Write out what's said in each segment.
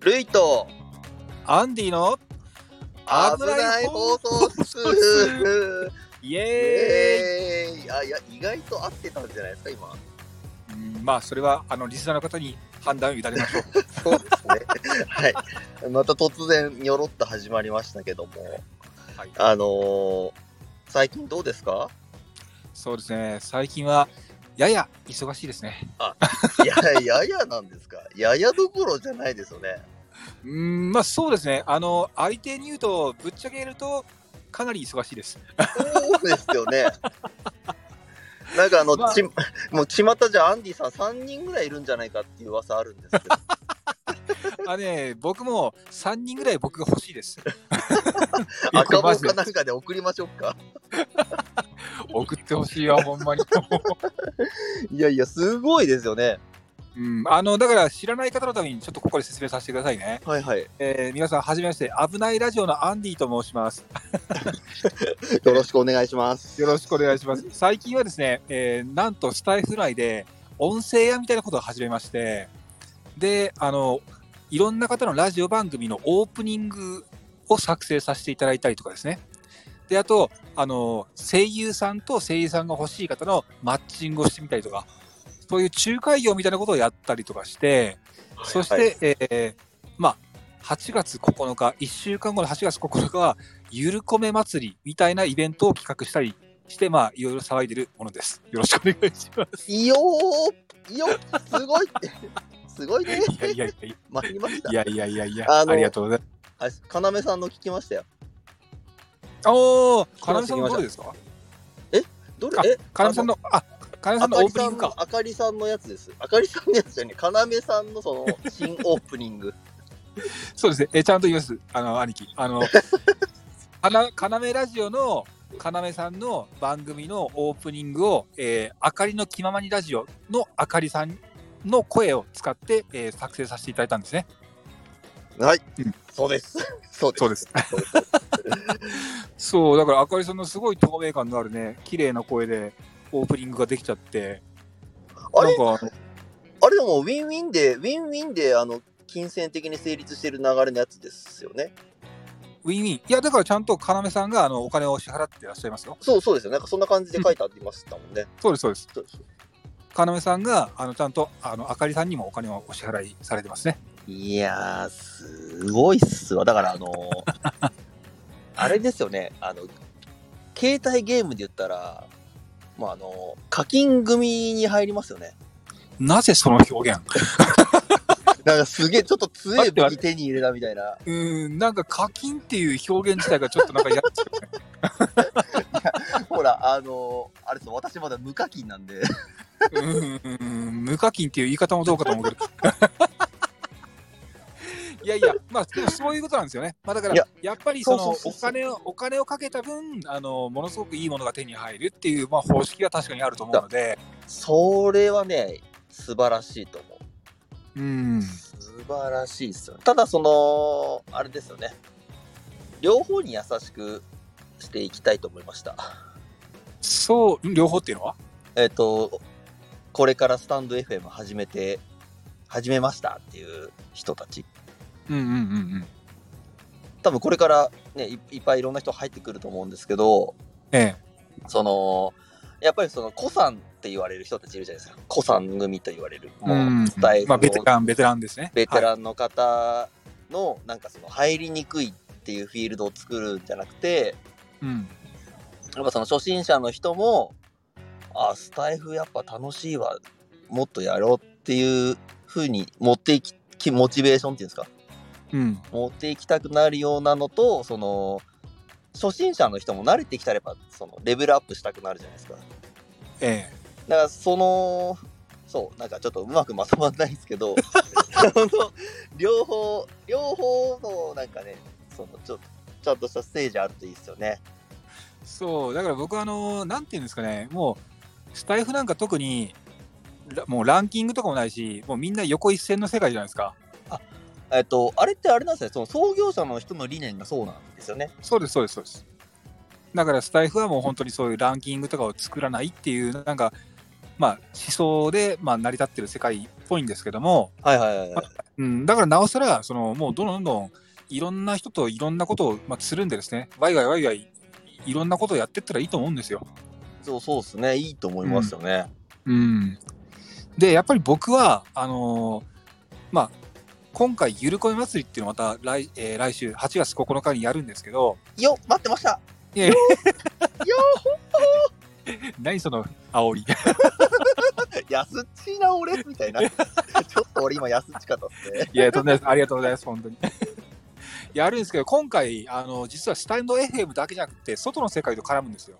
ルイと。アンディの危ない放送室 イエえーイ。あいや意外と合ってたんじゃないですか今。まあそれはあのリスナーの方に判断を委ねましょう。そうですね。はい。また突然にょろっと始まりましたけども。はい、あのー、最近どうですか？そうですね。最近はやや忙しいですね。いやややなんですか？ややどころじゃないですよねうーんまあそうですね。あの相手に言うとぶっちゃけ言うとかなり忙しいです。そうですよね なんかあの、まあちもう巷じゃアンディさん3人ぐらいいるんじゃないかっていう噂あるんですけどあね僕も3人ぐらい僕が欲しいです。赤マジで棒かなんかで送りましょうか送ってほしいよほんまに。いやいやすごいですよねうん、あのだから知らない方のためにちょっとここで説明させてくださいね。はいはいえー皆さんはじめまして危ないラジオのアンディと申します。よろしくお願いしますよろしくお願いします。最近はですね、えーなんとスタイフ内で音声屋みたいなことを始めまして、で、あの、いろんな方のラジオ番組のオープニングを作成させていただいたりとかですね。で、あと、あの、声優さんと声優さんが欲しい方のマッチングをしてみたりとか、そういう仲介業みたいなことをやったりとかして、そして、はいえーまあ、8月9日、1週間後の8月9日は、ゆるこめ祭りみたいなイベントを企画したりして、まあ、いろいろ騒いでるものです。よろしくお願いします。いよーいよすごい。すごいね。いやいやいやい参り ました。やいやいやいや、ありがとうございます。あ要さんの聞きましたよおー、かなめさんのどれですか？あどれ？え？かなめさんの、あ、かなめさんのオープニングか。あかりさんのやつです。あかりさんのやつじゃね要さんのその新オープニング。そうですね、えちゃんと言います、あの、兄貴。あの、かな、かなめラジオの、かなめさんの番組のオープニングを、えー、あかりの気ままにラジオのあかりさんの声を使って、えー作成させていただいたんですね。はい、うんそうですそうですそうです。そう だからあかりさんのすごい透明感のあるね、綺麗な声でオープニングができちゃって、あれ？なんかあれでもウィンウィンでウィンウィンであの金銭的に成立してる流れのやつですよねウィンウィン？いや、だからちゃんと要さんがあのお金を支払ってらっしゃいますよ。そうそうですよなんかそんな感じで書いてありましたもんね、そうです、そうです。そうです要さんがあのちゃんとあのあかりさんにもお金をお支払いされてますね。いやーすごいっすわ。だからあのー あれですよね。あの携帯ゲームで言ったらまああの課金組に入りますよね。なぜその表現？なんかすげえちょっと強い武器手に入れたみたいな。うーん、なんか課金っていう表現自体がちょっとなんか嫌ですよね。ほらあのーあれですよ。私まだ無課金なんで。うーん、無課金っていう言い方もどうかと思うけど。いやいや、まあ、でもそういうことなんですよね。まあ、だからいや、やっぱりそのお金を、お金をかけた分、あの、ものすごくいいものが手に入るっていう、まあ、方式が確かにあると思うので、それはね素晴らしいと思う。うん、素晴らしいですよただそのあれですよね。両方に優しくしていきたいと思いました。そう、両方っていうのは？えっ、とこれからスタンド FM 始めて始めましたっていう人たちうんうんうんうん。多分これからねいいっぱいいろんな人入ってくると思うんですけどええ。そのやっぱりその古参って言われる人たちいるじゃないですか古参組と言われるもうスタイルまあ、ベテのラン、ベテランですね。ベテはいランの方のなんかその入りにくいっていうフィールドを作るんじゃなくてうん。やっぱその初心者の人もあスタイフやっぱ楽しいわもっとやろうっていう風に持っていききモチベーションっていうんですかうん。持っていきたくなるようなのとその初心者の人も慣れてきたらやっぱそのレベルアップしたくなるじゃないですかええ。だからそのそうなんかちょっとうまくまとまんないんですけど 両方両方のなんかねそのちょちゃんとしたステージあるといいですよねそう、だから僕はあの、なんていうんですかね、もう、スタイフなんか特に、らもうランキングとかもないし、もうみんな横一線の世界じゃないですか。えっとあれってあれなんですねその創業者の人の理念がそうなんですよねそうです、そうです、そうです。だからスタイフはもう本当にそういうランキングとかを作らないっていう、なんか、まあ、思想で、まあ、成り立ってる世界っぽいんですけども、はいはいはいはい。うん、だからなおさら、そのもうどんどんどんいろんな人といろんなことを、まあ、つるんでですね、ワイワイワイワイいろんなことをやっていったらいいと思うんですよ。そうそうですね。いいと思いますよね。うん、で、やっぱり僕は、あのーまあ、今回、ゆるこい祭りっていうのをまた来,、えー来週8月9日にやるんですけど、よ待ってましたいやいや 何その煽り。安っちいな俺みたいな。ちょっと俺今安っちかったっすね。いや、とんでもないです。ありがとうございます、本当に。やるんですけど、今回、あの、実はスタンド FM だけじゃなくて、外の世界と絡むんですよ。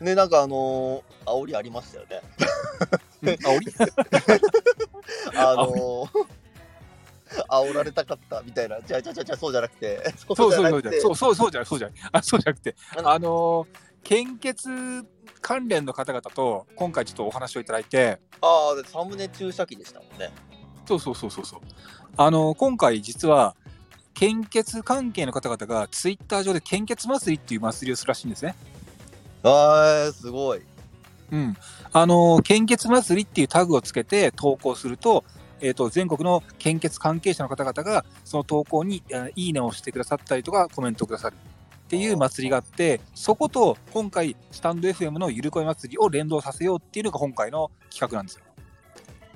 ね、なんかあのー、煽りありましたよね。煽り？あのー、煽られたかったみたいな。じゃあじゃあじゃ そうじゃなくて。そうそうそうそうそうそうじゃそうじゃあそうじゃなくて、あのあの、献血関連の方々と、今回ちょっとお話をいただいて、ああ、サムネ注射器でしたもんね。そうそうそうそうそう。あの、今回実は、献血関係の方々がツイッター上で献血祭りっていう祭りをするらしいんですね。ああ、すごい。うん。あの、献血祭りっていうタグをつけて投稿すると、えっ、と、全国の献血関係者の方々が、その投稿に、えーいいねをしてくださったりとか、コメントをくださるっていう祭りがあって、そこと今回、スタンド FM のゆるこい祭りを連動させようっていうのが今回の企画なんですよ。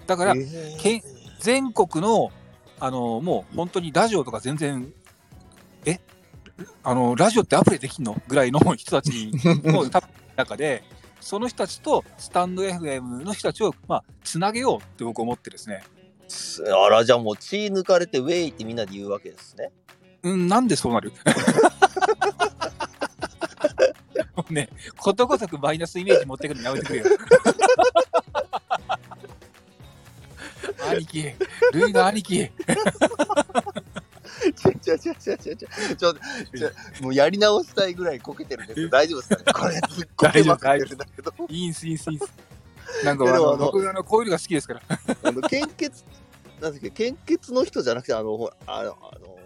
だから、えーけん全国の、あの、もう本当にラジオとか全然、え？あの、ラジオってアプリできんの？ぐらいの人たちの 中で、その人たちとスタンド FM の人たちを、まあ、つなげようって僕思ってですね。あら、じゃあもう血抜かれてウェイってみんなで言うわけですね。うん、なんでそうなる？もうね、ことごとくマイナスイメージ持ってくるのやめてくれよ。兄貴、ルイの兄貴。ちょちょちょちょちょちょちょもうやり直したいぐらいこけてるんですけど大丈夫ですかねこれすっごいいいんすいいんすいいんすなんかあの、僕あの、こういうのが好きですから。あの献血なんだっけ献血の人じゃなくてあのほらあのあの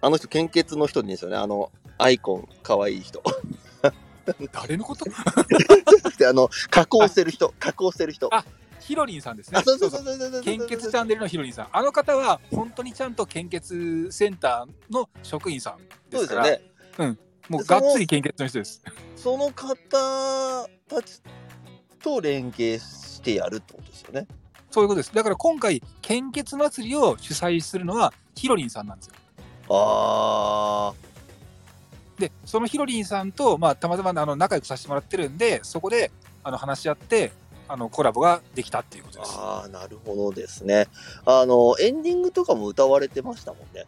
あの人献血の人ですよね。あのアイコンかわいい人。誰のこと？であの加工してる人。加工してる人。あヒロリンさんですね。あそうそうそうそうそうそう。献血チャンネルのヒロリンさん。あの方は、本当にちゃんと献血センターの職員さんそうでですすよから、ねもうがっつり献血の人です。その方たちと連携してやるってことですよねそういうことです。だから今回、献血祭りを主催するのはヒロリンさんなんですよ。あで、そのヒロリンさんと、まあ、たまたまあの仲良くさせてもらってるんで、そこであの話し合って、あのコラボができたっていうことーです。あーなるほどですねあのエンディングとかも歌われてましたもんね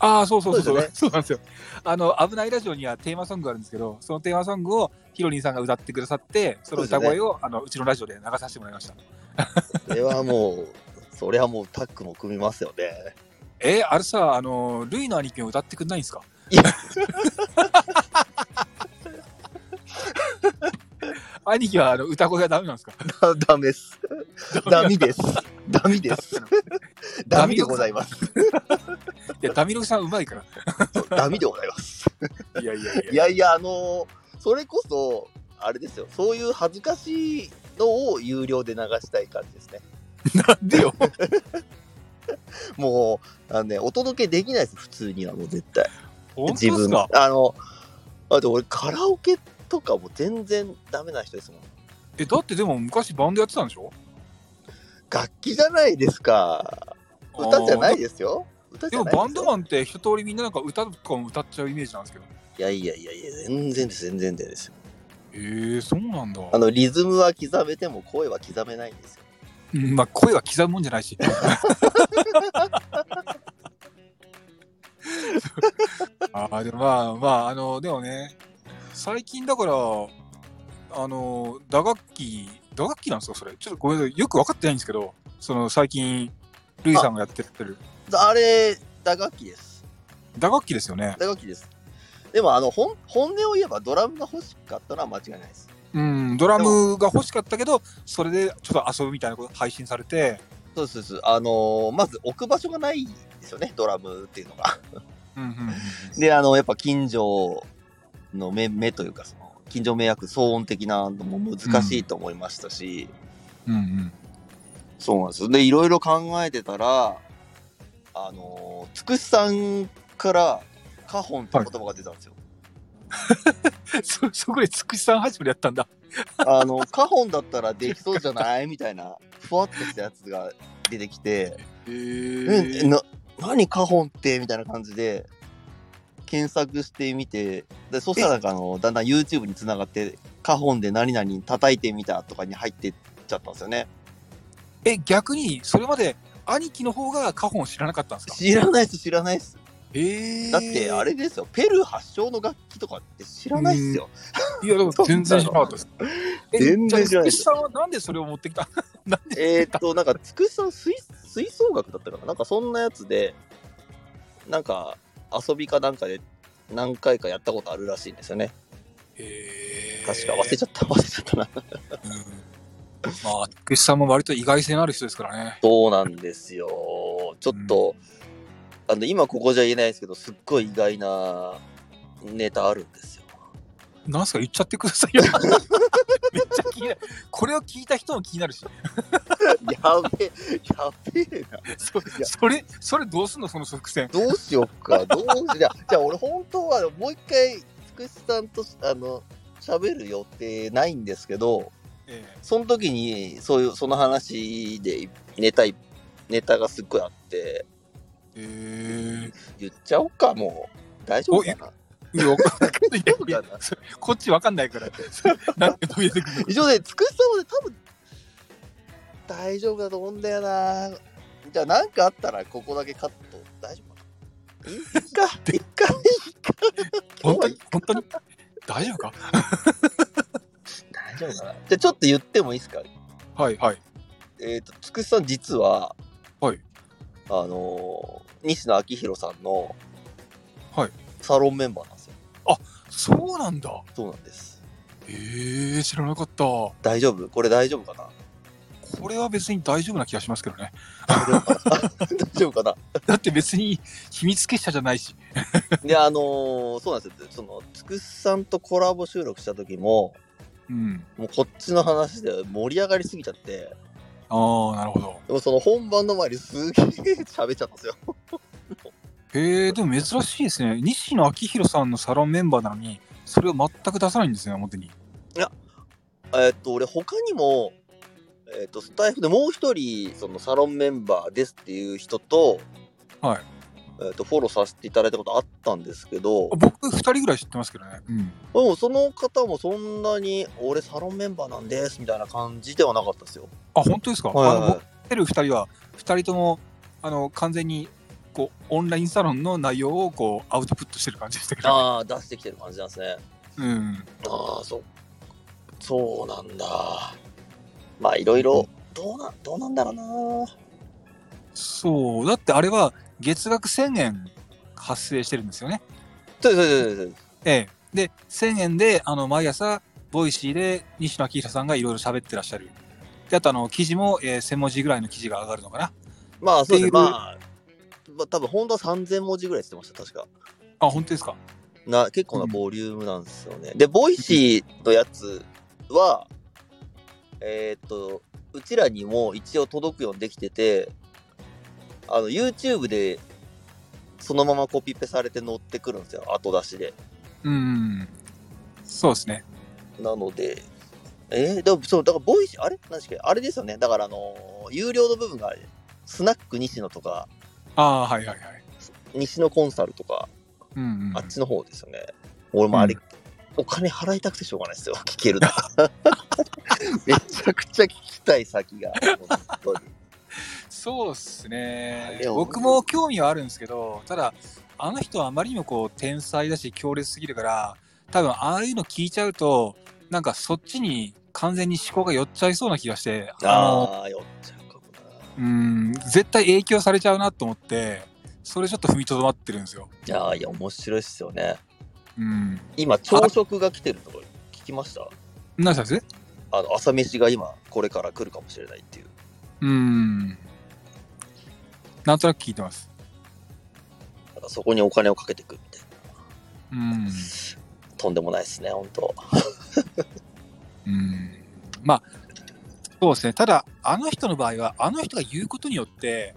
ああ、そうそうそう。そう、そうなんですよ。あの、危ないラジオにはテーマソングがあるんですけど、そのテーマソングをヒロリンさんが歌ってくださって、その歌声を、あのうちのラジオで流させてもらいました。それはもうそれはもうタッグも組みますよね。えーあれさ、あの、ルイの兄貴を歌ってくんないんですか？いや 兄貴はあの歌声がダメなんですか？だ。ダメです。ダメです。ダメです。ダメでございます。いや、ダミログさんうまいから。ダメでございます。いやいやいいやいやあのそれこそあれですよ。そういう恥ずかしいのを有料で流したい感じですね。なんでよ。もうあのねお届けできないです。普通にはもう絶対。本当自分ですかあのあと俺カラオケとかも全然ダメな人ですもん。え、だってでも昔バンドやってたんでしょ？楽器じゃないですか。歌じゃないでですよ。歌じでもバンドマンって一通りみんななんか歌とかも歌っちゃうイメージなんですけど。いやいやいやいや全然です全然ですよ。えー、そうなんだ。あのリズムは刻めても声は刻めないんですよ。うんまあ声は刻むもんじゃないし。ああ、でもまあまあ、あの、でもね、最近だから、あの、打楽器、打楽器なんですか、それ？ちょっとごめんなさい、よく分かってないんですけど、その最近、ルイさんがやってる。あれ打楽器です。打楽器ですよね。打楽器です。でもあの本本音を言えばドラムが欲しかったのは間違いないです。うん、ドラムが欲しかったけど、それでちょっと遊ぶみたいなこと配信されて、そうですそうです。あのーまず置く場所がないですよねドラムっていうのが。うんうんうんうん。であのやっぱ近所の目目というか、その、近所迷惑騒音的なのも難しいと思いましたし、うんうん。そうなんですよ。で、いろいろ考えてたら、あのー、つくしさんから、カホンって言葉が出たんですよ。そ、そこでつくしさん始まりやったんだ。あの、カホンだったらできそうじゃない？みたいな、ふわっとしたやつが出てきて、へえ、な、何カホンって？みたいな感じで、検索してみて、で、そしたらなんかあの、だんだん YouTube に繋がって、カホンで何々叩いてみたとかに入ってっちゃったんですよね。え、逆に、それまで兄貴の方がカホンを知らなかったんですか？知らないっす、知らないっす。ええだって、あれですよ、ペルー発祥の楽器とかって知らないっすよ。いや、でも 全然知らなかったです。え全然知らない。つくしさんはなんでそれを 持ってきた？えーっと、なんか、つくしさん吹吹奏楽だったかな？なんかそんなやつで、なんか、遊びかなんかで何回かやったことあるらしいんですよね。へー確か忘れちゃった、忘れちゃったな。うんまあ、つくしさんも割と意外性のある人ですからね。そうなんですよ。ちょっと、あの、今ここじゃ言えないですけど、すっごい意外なネタあるんですよ。なんすか言っちゃってくださいよ。めっちゃ気になる。これを聞いた人も気になるし。やべえ、やべえな。そそれ、それどうすんのその伏線。どうしよっか、どうしじゃあ、じゃあ俺本当はもう一回、つくしさんと、あの、喋る予定ないんですけど、えその時に、そういう、その話でネタい、ネタがすっごいあって、え言っちゃおうか、もう。大丈夫かなえいや、わかんないこっちわかんないから。なんで飛び出てくるの一応ね、つくしさんはね、多分、大丈夫だと思うんだよな。じゃあ、なんかあったら、ここだけカット。大丈夫かな？いいっか、いっか、本当に？本当に？大丈夫か？大丈夫かな？じゃあ、ちょっと言ってもいいですか？はいはい。えっ、と、つくしさん実は、はい。あのー西野昭弘さんの、はい。サロンメンバーなんですよ。そうなんだ。そうなんです。ええ知らなかった。こ大丈夫？これ大丈夫かな？れは別に大丈夫な気がしますけどね。大丈夫かな？だって別に秘密結社じゃないし。で、あのーそうなんですよ。その、つくしさんとコラボ収録した時も、うん。もうこっちの話で盛り上がりすぎちゃって、ああ、なるほど。でもその本番の前にすげえ喋っちゃったんですよ。へえでも珍しいですね。西野昭弘さんのサロンメンバーなのに、それを全く出さないんですね、表に。えっと、俺他にも、えっと、スタイフでもう一人、そのサロンメンバーですっていう人と、はい。えっと、フォローさせていただいたことあったんですけど、僕、二人ぐらい知ってますけどね。うん。でもその方もそんなに、俺サロンメンバーなんですみたいな感じではなかったですよ。あ、本当ですか、はいあの僕、知ってる二人は、二人とも、あの、完全に、こう、オンラインサロンの内容を、こう、アウトプットしてる感じでしたけど、ああ、出してきてる感じなんですね。うん。ああ、そう。そうなんだ。まあ、いろいろ、どうな、どうなんだろうな。そう。だってあれは、月額1000円発生してるんですよね。そうそうそうそうええ。で、1000円で、あの、毎朝、Voicy で西野亮廣さんがいろいろ喋ってらっしゃる。で、あと、あの、記事も、えー1000文字ぐらいの記事が上がるのかな。まあ、そうですね。多分本当は3000文字ぐらいって言ってました、確か。あ、本当ですか？な、結構なボリュームなんですよね。で、 Voicy のやつは、えーっと、うちらにも一応届くようにできてて、あの、YouTube で、そのままコピペされて載ってくるんですよ、後出しで。うん。そうですね。なので、えー、でも、そう、だから、 Voicy、あれ？何でしたっけ？あれですよね。だから、あのー有料の部分が、スナック西野とか、ああ、はいはいはい。西野コンサルとか、うん、うん。あっちの方ですよね。俺もあれ、うんお金払いたくてしょうがないですよ。聞けるな。めちゃくちゃ聞きたい先が。本当に。そうっすね僕も興味はあるんですけど、ただ、あの人はあまりにもこう、天才だし、強烈すぎるから、多分、ああいうの聞いちゃうと、なんかそっちに完全に思考が寄っちゃいそうな気がして、あの、ああ、酔っちゃううん、絶対影響されちゃうなと思って、それちょっと踏みとどまってるんですよ。な。いやーいや、面白いっすよね。うん。今、朝食が来てるとこ聞きました？何したんです？あの、朝飯が今、これから来るかもしれないっていう。うん。なんとなく聞いてます。なんかそこにお金をかけてくみたいな。うん。とんでもないですね、本当うん。まあ、そうですね。ただ、あの人の場合は、あの人が言うことによって、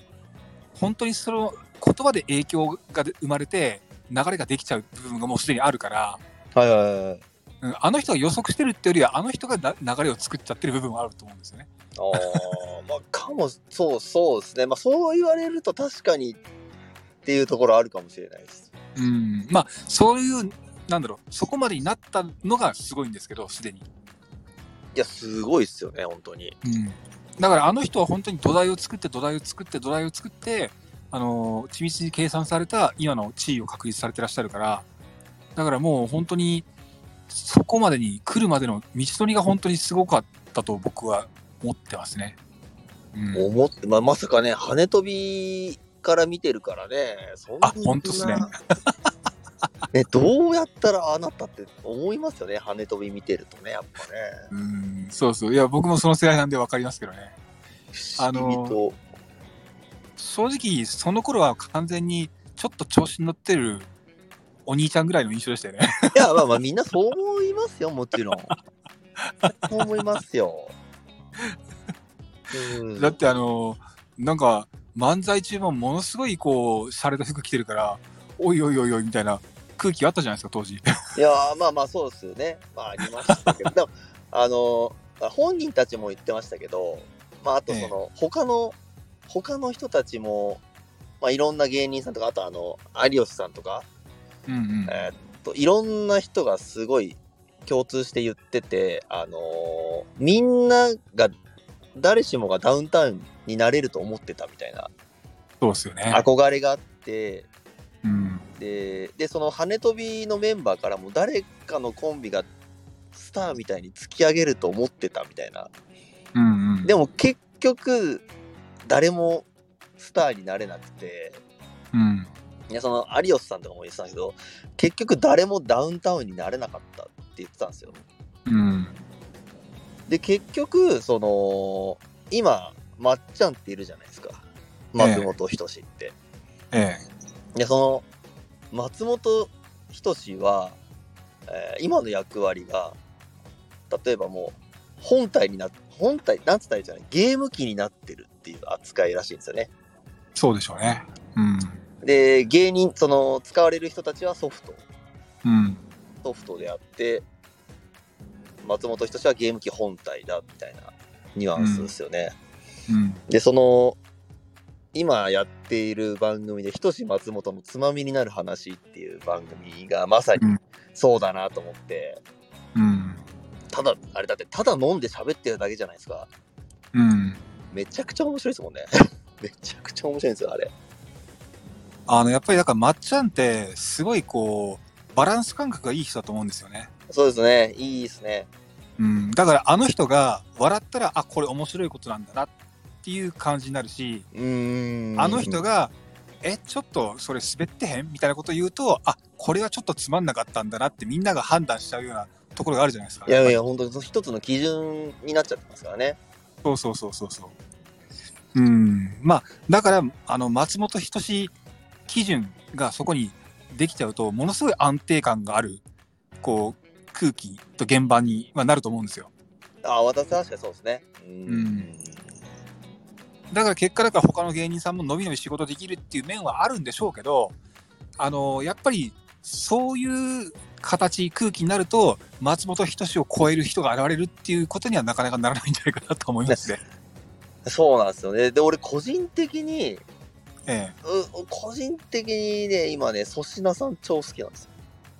本当にその言葉で影響が生まれて、流れができちゃう部分がもうすでにあるから、はいはいはい。うんあの人が予測してるってよりは、あの人がな流れを作っちゃってる部分はあると思うんですよね。ああ、まあ、かも、そうそうですね。まあ、そう言われると確かにっていうところあるかもしれないです。うん。まあ、そういう、なんだろう、そこまでになったのがすごいんですけど、すでに。いや、すごいですよね、本当に。うん。だから、あの人は本当に土台を作って、土台を作って、土台を作って、あの、緻密に計算された今の地位を確立されてらっしゃるから、だからもう本当に、そこまでに来るまでの道のりが本当にすごかったと僕は思ってますね。うん。思って、まあ、まさかね、羽飛びから見てるからね、そんなあ本当っすね。ね、どうやったらああなったって思いますよね、羽飛び見てるとね、やっぱね。うん、そうそう。いや、僕もその世代なんで分かりますけどね。あの正直、その頃は完全にちょっと調子に乗ってるお兄ちゃんぐらいの印象でしたよね。いや、まあまあ、みんなそう思いますよ、もちろん。そう思いますよ。うん、だってあの、なんか漫才中もものすごいこう、洒落た服着てるから、おいおいおいおいみたいな空気あったじゃないですか、当時。いやーまあまあそうですよね。まあありましたけど、でも、あのー本人たちも言ってましたけど、まああとその、他の、他の人たちも、まあいろんな芸人さんとか、あとあの、有吉さんとか、うんうん。えーっと、いろんな人がすごい共通して言ってて、あのーみんなが、誰しもがダウンタウンになれると思ってたみたいなそうですよね。憧れがあって、うん。で、で、その羽飛びのメンバーからも誰かのコンビがスターみたいに突き上げると思ってたみたいな。うんうん。でも結局、誰もスターになれなくて、うん。いや、その有吉さんとかも言ってたんだけど、結局誰もダウンタウンになれなかったって言ってたんですよ。うん。で、結局、その、今、まっちゃんっているじゃないですか。松本人志って。えで、その、松本人志は、えー今の役割が、例えばもう、本体になっ本体、なんつったらいいんじゃない？ゲーム機になってるっていう扱いらしいんですよね。えそうでしょうね。うん。で、芸人、その、使われる人たちはソフト。うん。ソフトであって、松本人志はゲーム機本体だ、みたいなニュアンスですよね。うん。で、その、今やっている番組で、ひとし松本のつまみになる話っていう番組がまさにうんそうだなと思って、うん。ただ、あれだって、ただ飲んで喋ってるだけじゃないですか。うん。めちゃくちゃ面白いですもんね。めちゃくちゃ面白いんですよ、あれ。あの、やっぱりだから、まっちゃんって、すごいこう、バランス感覚がいい人だと思うんですよね。そうですね。いいですね。うん。だから、あの人が笑ったら、あ、これ面白いことなんだなっていう感じになるし。あの人が、え、ちょっとそれ滑ってへんみたいなこと言うと、あ、これはちょっとつまんなかったんだなってみんなが判断しちゃうようなところがあるじゃないですか。いやいや、本当に一つの基準になっちゃってますからね。そうそうそうそうそう。うん。まあ、だから、あの、松本人志基準がそこにできちゃうと、ものすごい安定感がある、こう、空気と現場に、まあ、なると思うんですよ。ああ、私は確かにそうですね。うーうんだから結果だから他の芸人さんも伸び伸び仕事できるっていう面はあるんでしょうけど、あの、やっぱりそういう形、空気になると、松本人志を超える人が現れるっていうことにはなかなかならないんじゃないかなと思いますね。そうなんですよね。で、俺個人的に、ええ。う個人的にね、今ね、粗品さん超好きなんですよ。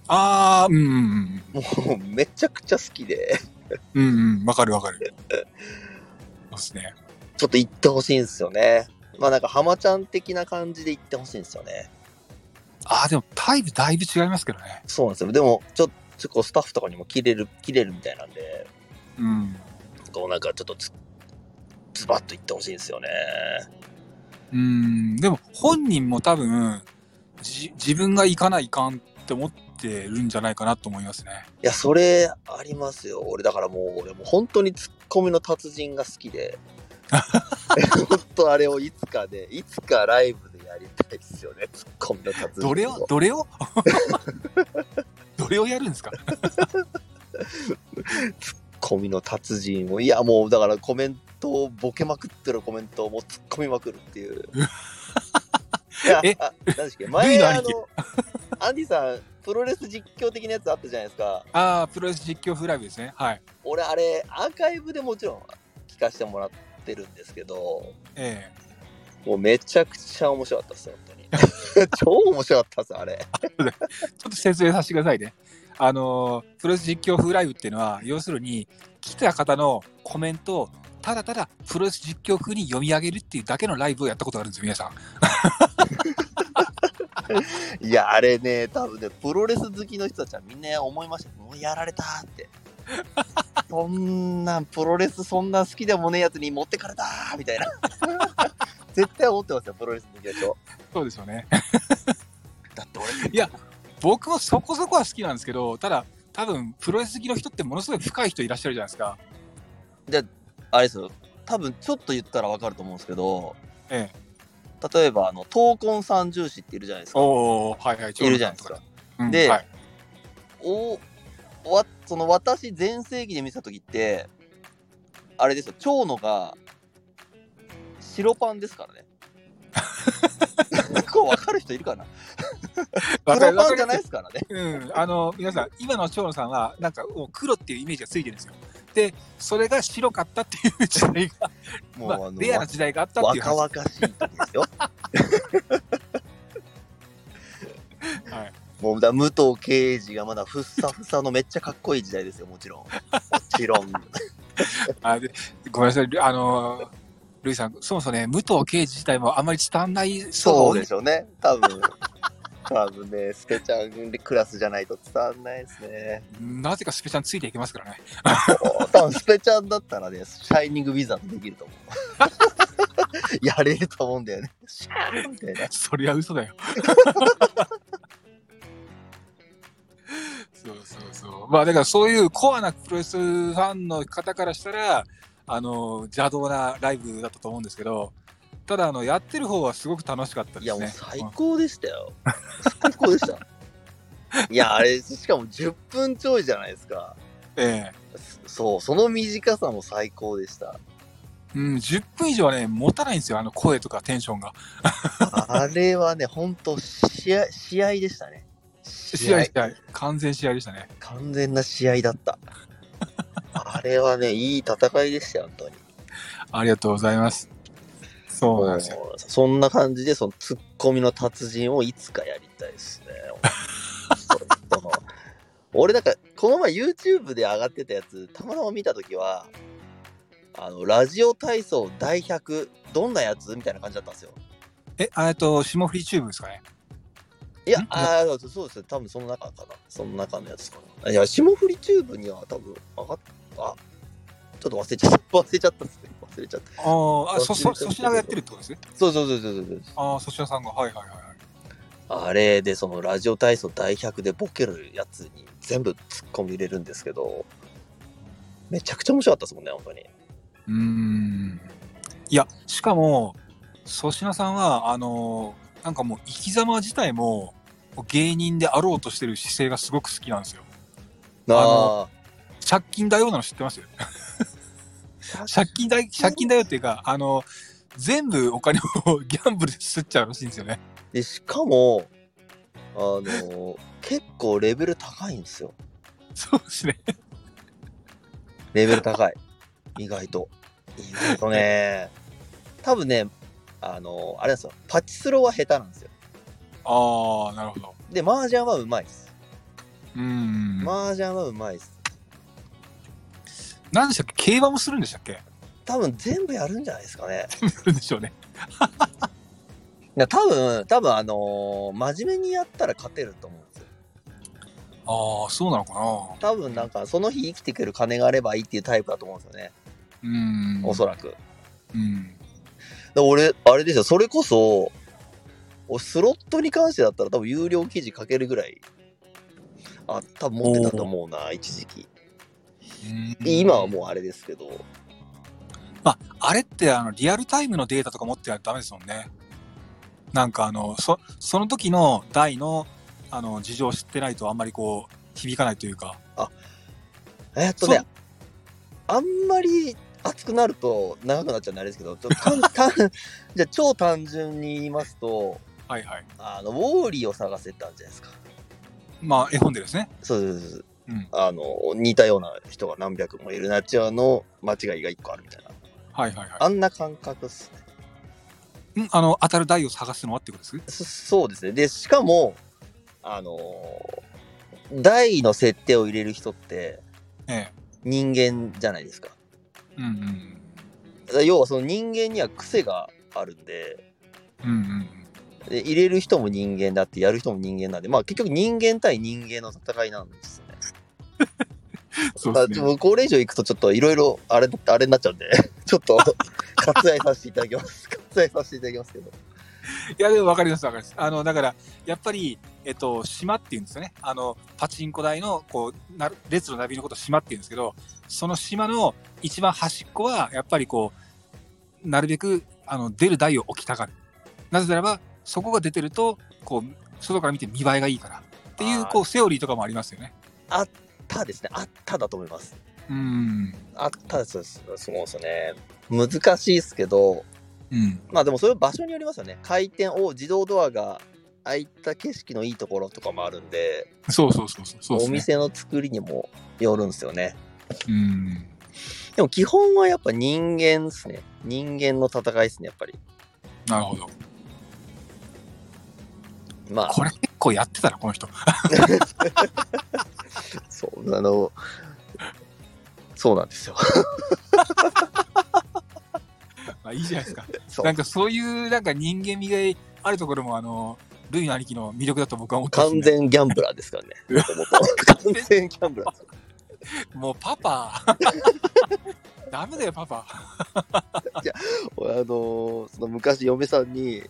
ああ、うんうんもうめちゃくちゃ好きで、うん。うんうん、わかるわかる。そうですね。ちょっと行ってほしいんですよね。まあなんか浜ちゃん的な感じで行ってほしいんですよね。ああ、でもタイプだいぶ違いますけどね。そうなんですよ。でも、ちょっとこうスタッフとかにも切れる、切れるみたいなんで、うん。こうなんかちょっとつ、ズバッと行ってほしいんですよね。うん、でも本人も多分、じ自分が行かないかんって思ってるんじゃないかなと思いますね。いや、それありますよ。俺、だからもう、俺もう本当にツッコミの達人が好きで、本当あれをいつかで、いつかライブでやりたいですよね、ツッコミの達人を。どれをどれを？どれをやるんですか？コミの達人を。いやもうだからコメントをボケまくってるコメントをもう突っ込みまくるっていう。いやえ？あ何でしたっ前あの兄貴。の アンディさんプロレス実況的なやつあったじゃないですか。ああ、プロレス実況フライブですね。はい。俺あれアーカイブでもちろん聞かせてもらってるんですけどえもうめちゃくちゃ面白かったですよ本当に。超面白かったですあれ。えちょっと説明させてくださいね。あのープロレス実況フライブっていうのは、要するに、来た方のコメントを、ただただプロレス実況風に読み上げるっていうだけのライブをやったことがあるんですよ、皆さん。いやあれね多分ねプロレス好きの人たちはみんな思いました。もうやられたって そんなんプロレスそんな好きでもねえやつに持ってかれたみたいな 絶対思ってますよプロレス好きな人そうですよね。だって俺いや僕もそこそこは好きなんですけど、ただ、多分プロレス好きの人ってものすごい深い人いらっしゃるじゃないですか。あれですよ多分ちょっと言ったら分かると思うんですけどええ。例えばあの闘魂三重視っているじゃないですかおおはいはい。いるじゃないですか。うんではい、おわその私全盛期で見てた時ってあれですよ。長野が白パンですからね。こう分かる人いるかな？黒パンじゃないですからね。うん、あの皆さん、今の長野さんは、なんかもう黒っていうイメージがついてるんですよ。で、それが白かったっていう時代が、もう、まあレアな時代があったっていう若話。々しい時ですよ。はい、もうだ武藤敬司がまだふっさふさのめっちゃかっこいい時代ですよもちろんもちろん あでごめんなさい、あのルイさん、そもそもね、武藤敬司自体もあんまり伝わんないそうでししょうね多分多分ねスペちゃんクラスじゃないと伝わんないですねなぜかスペシャルついていけますからね。多分スペちゃんだったらね、シャイニングウィザードできると思う。やれると思うんだよね。シャーみたいな。そりゃ嘘だよ。そうそう。まあだからそういうコアなプロレスファンの方からしたら、あの、邪道なライブだったと思うんですけど、ただあの、やってる方はすごく楽しかったいや、ですね。もう最高でしたよ。最高でした。いや、あれ、しかも10分ちょいじゃないですか。うんええそう、その短さも最高でした。うん、10分以上はね、持たないんですよ、あの声とかテンションが。あれはね、本当試合、試合でしたね。試合、試合、完全試合でしたね。完全な試合だった。あれはね、いい戦いでしたよ、本当に。ありがとうございます。そうなんですよ。そんな感じで、そのツッコミの達人をいつかやりたいですね。俺なんか、この前 YouTube で上がってたやつ、たまたま見たときは、あの、ラジオ体操第100、どんなやつ？みたいな感じだったんですよ。えっと、霜降りチューブですかね。いやん、ああ、そうですね。多分その中かな。その中のやつかな。いや、霜降りチューブには多分上がっあ、ちょっと忘れちゃった。忘れちゃったっすね。忘れちゃった。あーあ、そ、そ、粗品がやってるってことですね。そうそうそうそうそう。ああ、粗品さんが。はいはいはいはい。あれでそのラジオ体操第100でボケるやつに全部突っ込み入れるんですけど、めちゃくちゃ面白かったですもんね、本当に。うーん。いや、しかも、粗品さんは、あのーなんかもう生き様自体も、芸人であろうとしてる姿勢がすごく好きなんですよ。あ借金だよなの知ってます？あ、借金だ、借金だよっていうか、あの、全部お金をギャンブルで吸っちゃうらしいんですよね。で、しかも、あの、結構レベル高いんですよ。そうですね。レベル高い。意外と。意外とね、多分ね、あの、あれなんですよ。パチスロは下手なんですよ。ああ、なるほど。で、麻雀はうまいです。うーん。麻雀はうまいです。何でしたっけ？競馬もするんでしたっけ？多分全部やるんじゃないですかね。するんでしょうね。いや、多分、多分あのー真面目にやったら勝てると思うんですよ。ああ、そうなのかな多分なんか、その日生きてくる金があればいいっていうタイプだと思うんですよね。うーん。おそらく。うん。で俺、あれですよ、それこそ、俺スロットに関してだったら多分有料記事書けるぐらい、あ、多分持ってたと思うな、一時期。今はもうあれですけど。まあ、あれってあのリアルタイムのデータとか持ってないとダメですもんね。なんかあの、そその時の台のあの事情を知ってないとあんまりこう、響かないというか。えっとね、あんまり熱くなると長くなっちゃうんであれですけど、ちょっと単 単じゃあ超単純に言いますと、はいはい。あの、ウォーリーを探せってあるじゃないですか。まあ、絵本でですね。そうですそうです。うん。あの、似たような人が何百もいるナチュアの間違いが一個あるみたいな。はいはいはあんな感覚っすね。い。んあの、当たる台を探すのはってことです？そそうですね。で、しかも、あのー台の設定を入れる人ってええ。人間じゃないですか。うんうん。要はその人間には癖があるんで、うんうんで入れる人も人間だってやる人も人間なんで、まあ結局人間対人間の戦いなんですよね。そうですね。これ以上いくとちょっといろいろあれ、あれになっちゃうんで、ちょっと割愛させていただきます。割愛させていただきますけど。いや、でも分かります分かります。あの、だから、やっぱり、えっと、島っていうんですよね。あの、パチンコ台の、こう、な列のナビのことを島って言うんですけど、その島の一番端っこは、やっぱりこう、なるべく、あの、出る台を置きたがる。なぜならば、そこが出てると、こう、外から見て見栄えがいいから。っていう、こう、セオリーとかもありますよね。たですね。あっただと思います。うん。あったです。そうそうですよね。難しいですけど、うん。まあでもそれは場所によりますよね。回転を自動ドアが開いた景色のいいところとかもあるんで、そうそうそうそう。ね。お店の作りにもよるんですよね。うん。でも基本はやっぱ人間ですね。人間の戦いですね、やっぱり。なるほど。まあ、これ結構やってたな、この人。そう、あの、そうなんですよ。まあ、いいじゃないですか。なんかそういうなんか人間味があるところもあのルイの兄貴の魅力だと僕は思ってます、完ね、全ギャンブラーですからね。完全ギャンブラー。もうパパ ダメだよパパ、俺あのその昔嫁さんに、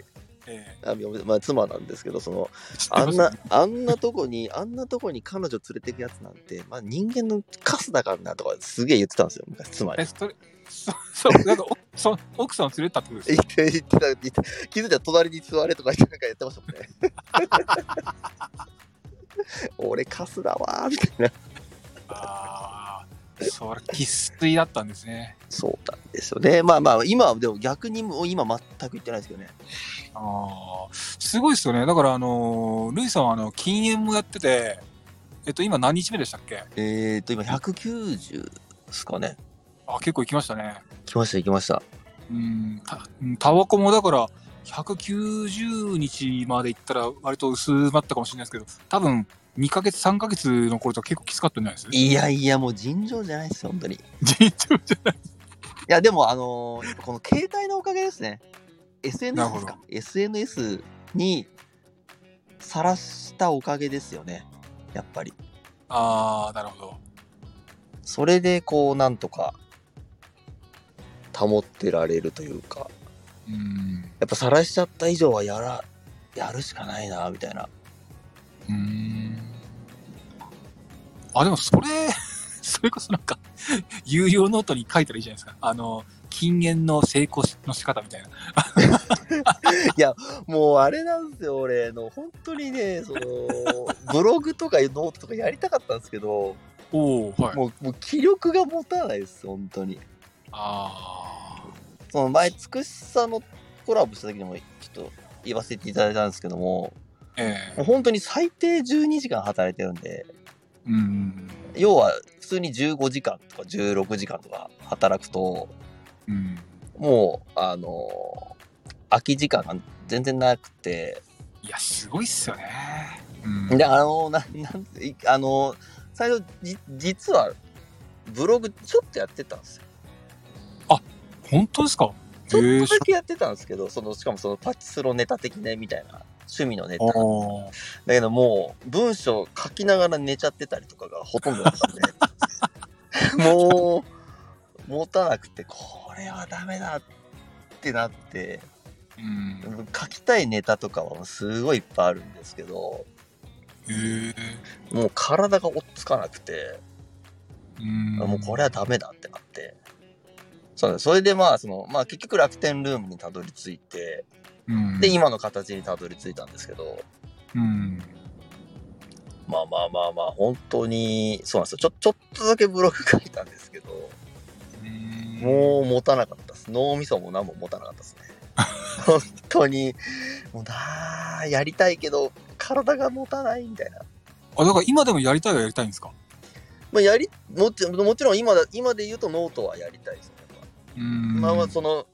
えあ嫁まあ、妻なんですけど、その、あんなあんなとこに、あんなとこに彼女連れてくやつなんて、まあ人間のカスだからなとかすげえ言ってたんですよ、昔、妻にえ。それそそうなんかおそ奥さんを連れてったってことですか？言って、言ってた、気づいたら隣に座れとか言ってなんかやってましたもんね。俺カスだわー、みたいな。ああそれ生粋だったんですねそうなんですよね。まあまあ、今はでも逆にもう今全く言ってないですけどね。ああすごいですよねだからあのルイさんはあの禁煙もやっててえっと今何日目でしたっけ？えーと、今190ですかね。あ結構行きましたね来ました、行きました。うんタバコもだから190日まで行ったら割と薄まったかもしれないですけど多分2ヶ月3ヶ月の頃とは結構きつかったんじゃないです？いやいや、もう尋常じゃないですよ、本当に。い尋常じゃないや、でも、あのーこの携帯のおかげですね。SNS ですか ?SNS にさらしたおかげですよね。やっぱり。ああなるほどそれで、こう、なんとか、保ってられるというか、うんやっぱさらしちゃった以上はやら、やるしかないな、みたいな。うん。あでもそれ それこそなんか有料ノートに書いたらいいじゃないですか。あの禁煙の成功の仕方みたいな。もうあれなんですよ、俺の、本当にね、その、ブログとかノートとかやりたかったんですけど、おおはい。もう、もう気力が持たないです、本当に。あその前、つくしさんのコラボした時にも、ちょっと言わせていただいたんですけども、あええ。もう本当に最低12時間働いてるんで、うん。要は普通に15時間とか16時間とか働くと、うん。もう、あの空き時間が全然なくて、いやすごいっすよね。うん。で、あのなん、なんいあの最初、じ、実は、ブログちょっとやってたんですよ。本当ですか？ちょっとだけやってたんですけど、その、しかもそのパチスロネタ的なみたいな趣味のネタ。だおけどもう、文章書きながら寝ちゃってたりとかがほとんどだったんで、もう、持たなくて、これはダメだってなって、うん。書きたいネタとかはすごいいっぱいあるんですけど、もう体が追っつかなくて、うん。もうこれはダメだってなって。そうそれでまあ、その、まあ結局楽天ルームにたどり着いて、うんで、今の形にたどり着いたんですけど、うんまあまあまあまあ、本当に、そうなんですよ。ちょ、ちょっとだけブログ書いたんですけど、もう持たなかったです。脳みそも何も持たなかったですね。本当に、もうなあやりたいけど、体が持たないみたいな。あ、だから今でもやりたいはやりたいんですか？まあ、やりもちもちろん今だ今で言うとノートはやりたいですね。うーん。まあまあその、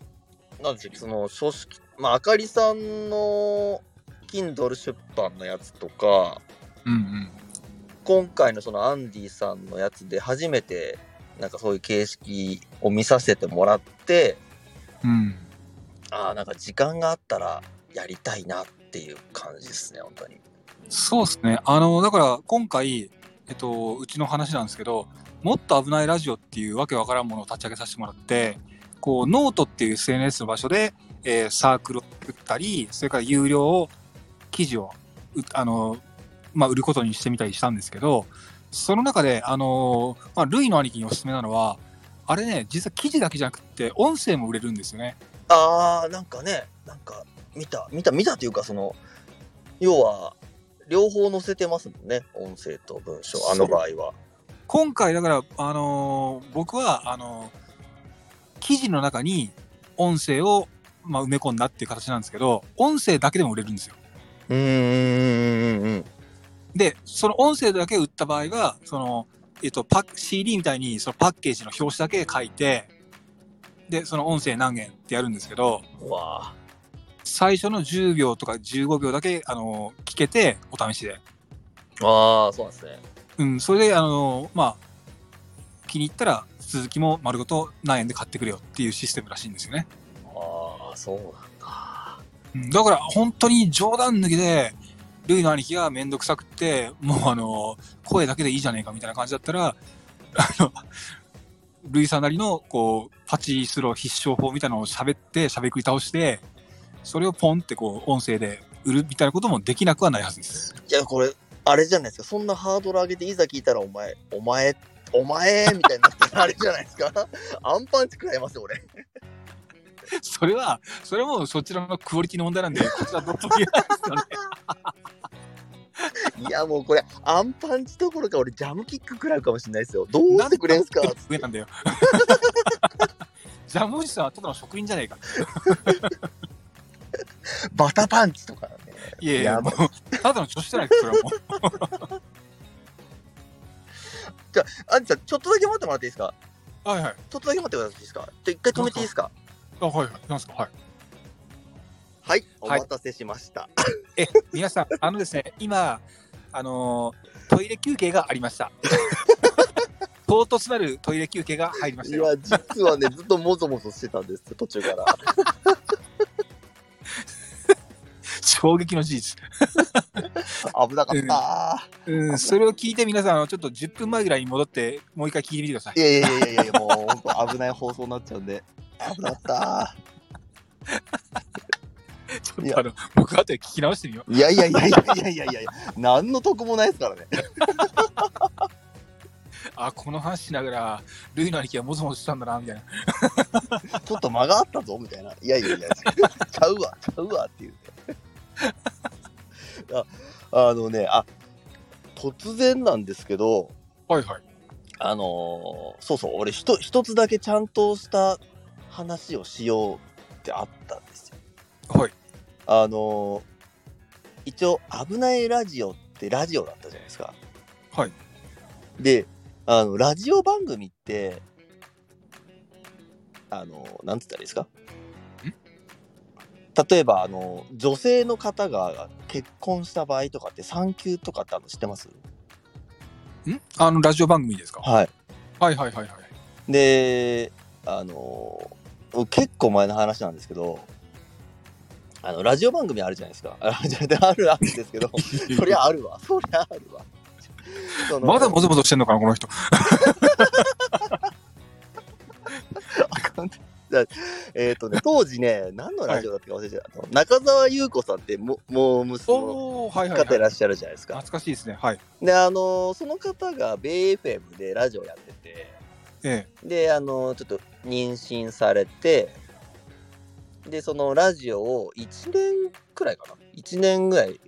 なんでしょう、その書式、まあ、あかりさんの Kindle 出版のやつとか、うんうん。今回のそのアンディさんのやつで初めて、なんかそういう形式を見させてもらって、うん。ああ、なんか時間があったらやりたいなっていう感じですね、本当に。そうですね。あの、だから今回、えっと、うちの話なんですけど、もっと危ないラジオっていうわけわからんものを立ち上げさせてもらって、こう、ノートっていう SNS の場所で、えーサークルを作ったり、それから有料を記事を、あの、まあ、売ることにしてみたりしたんですけど、その中で、あの、まあ、ルイの兄貴におすすめなのは、あれね、実は記事だけじゃなくて、音声も売れるんですよね。ああ、なんかね、なんか見た、見た、見たというか、その、要は、両方載せてますもんね、音声と文章、あの場合は。今回だから、あのー僕はあのー記事の中に音声を、まあ、埋め込んだっていう形なんですけど音声だけでも売れるんですようーん。でその音声だけ売った場合はその、えっと、パッ CD みたいにそのパッケージの表紙だけ書いてでその音声何件ってやるんですけど最初の10秒とか15秒だけ、あのー聞けてお試しでああ、そうなんですね。うん、それで、あの、まあ、気に入ったら続きも丸ごと何円で買ってくれよっていうシステムらしいんですよね。ああ、そうなんだ。うん、だから本当に冗談抜きで、ルイの兄貴がめんどくさくって、もうあの、声だけでいいじゃねえかみたいな感じだったら、あの、ルイさんなりの、こう、パチスロ必勝法みたいなのを喋って、喋り倒して、それをポンってこう、音声で売るみたいなこともできなくはないはずです。いや、これ、あれじゃないですか。そんなハードル上げて、いざ聞いたら、お前、お前、お前、みたいになって、あれじゃないですか。アンパンチ食らいますよ、俺。それは、それはもうそちらのクオリティの問題なんで、こちらどうとも言えないですよね。いや、もうこれ、アンパンチどころか、俺、ジャムキック食らうかもしれないですよ。どうしてくれんすか？上なんだよ。ジャムおじさんはただの職人じゃねえか。バタパンチとかね。いやいや、もう、ただの調子じゃないか、それはもう。あんちゃん、ちょっとだけ待ってもらっていいですか？はいはい。ちょっとだけ待ってもらっていいですか？じゃあ一回止めていいですか？あ、はいはい。なんですかはい。はい、おはい待たせしました。え、皆さん、あのですね、今、あのートイレ休憩がありました。唐突なるトイレ休憩が入りましたよ。いや、実はね、ずっともぞもぞしてたんですよ、途中から。衝撃の事実。危なかったー、うん。それを聞いて皆さん、ちょっと10分前ぐらいに戻って、もう一回聞いてみてください。いやいやいやいや、もう本当危ない放送になっちゃうんで。危なかった。ちょっとあの、僕後で聞き直してみよう。いやいやいやいやいやいやいや、何の得もないですからね。あ、この話しながら、ルイの兄貴はもぞもぞしたんだな、みたいな。ちょっと間があったぞ、みたいな。いやいやいや、ちゃうわ、ちゃうわっていう、ね。ああのね、あ、突然なんですけど、はいはい。あのーそうそう、俺ひと一つだけちゃんとした話をしようってあったんですよ。はい。あのー一応、危ないラジオってラジオだったじゃないですか。はい。で、あの、ラジオ番組って、あの、なんつったらいいですか？例えば、あの、女性の方が結婚した場合とかって産休とかってあの知ってます？ん？あの、ラジオ番組ですか？はい。はいはいはいはい。で、あの、結構前の話なんですけど、あの、ラジオ番組あるじゃないですか。あるあるんですけど、そりゃあるわ。そりゃあるわ。まだもぞもぞしてんのかな、この人。あかんだ えっ、とね、当時ね、何のラジオだったか忘れちゃった。あの中澤優子さんっても、もう娘の。方いらっしゃるじゃないですか。懐かしいですね。はい。で、あの、その方が、ベイ FM でラジオやってて、えで、あの、ちょっと妊娠されて、で、そのラジオを1年くらいかな。1年ぐらい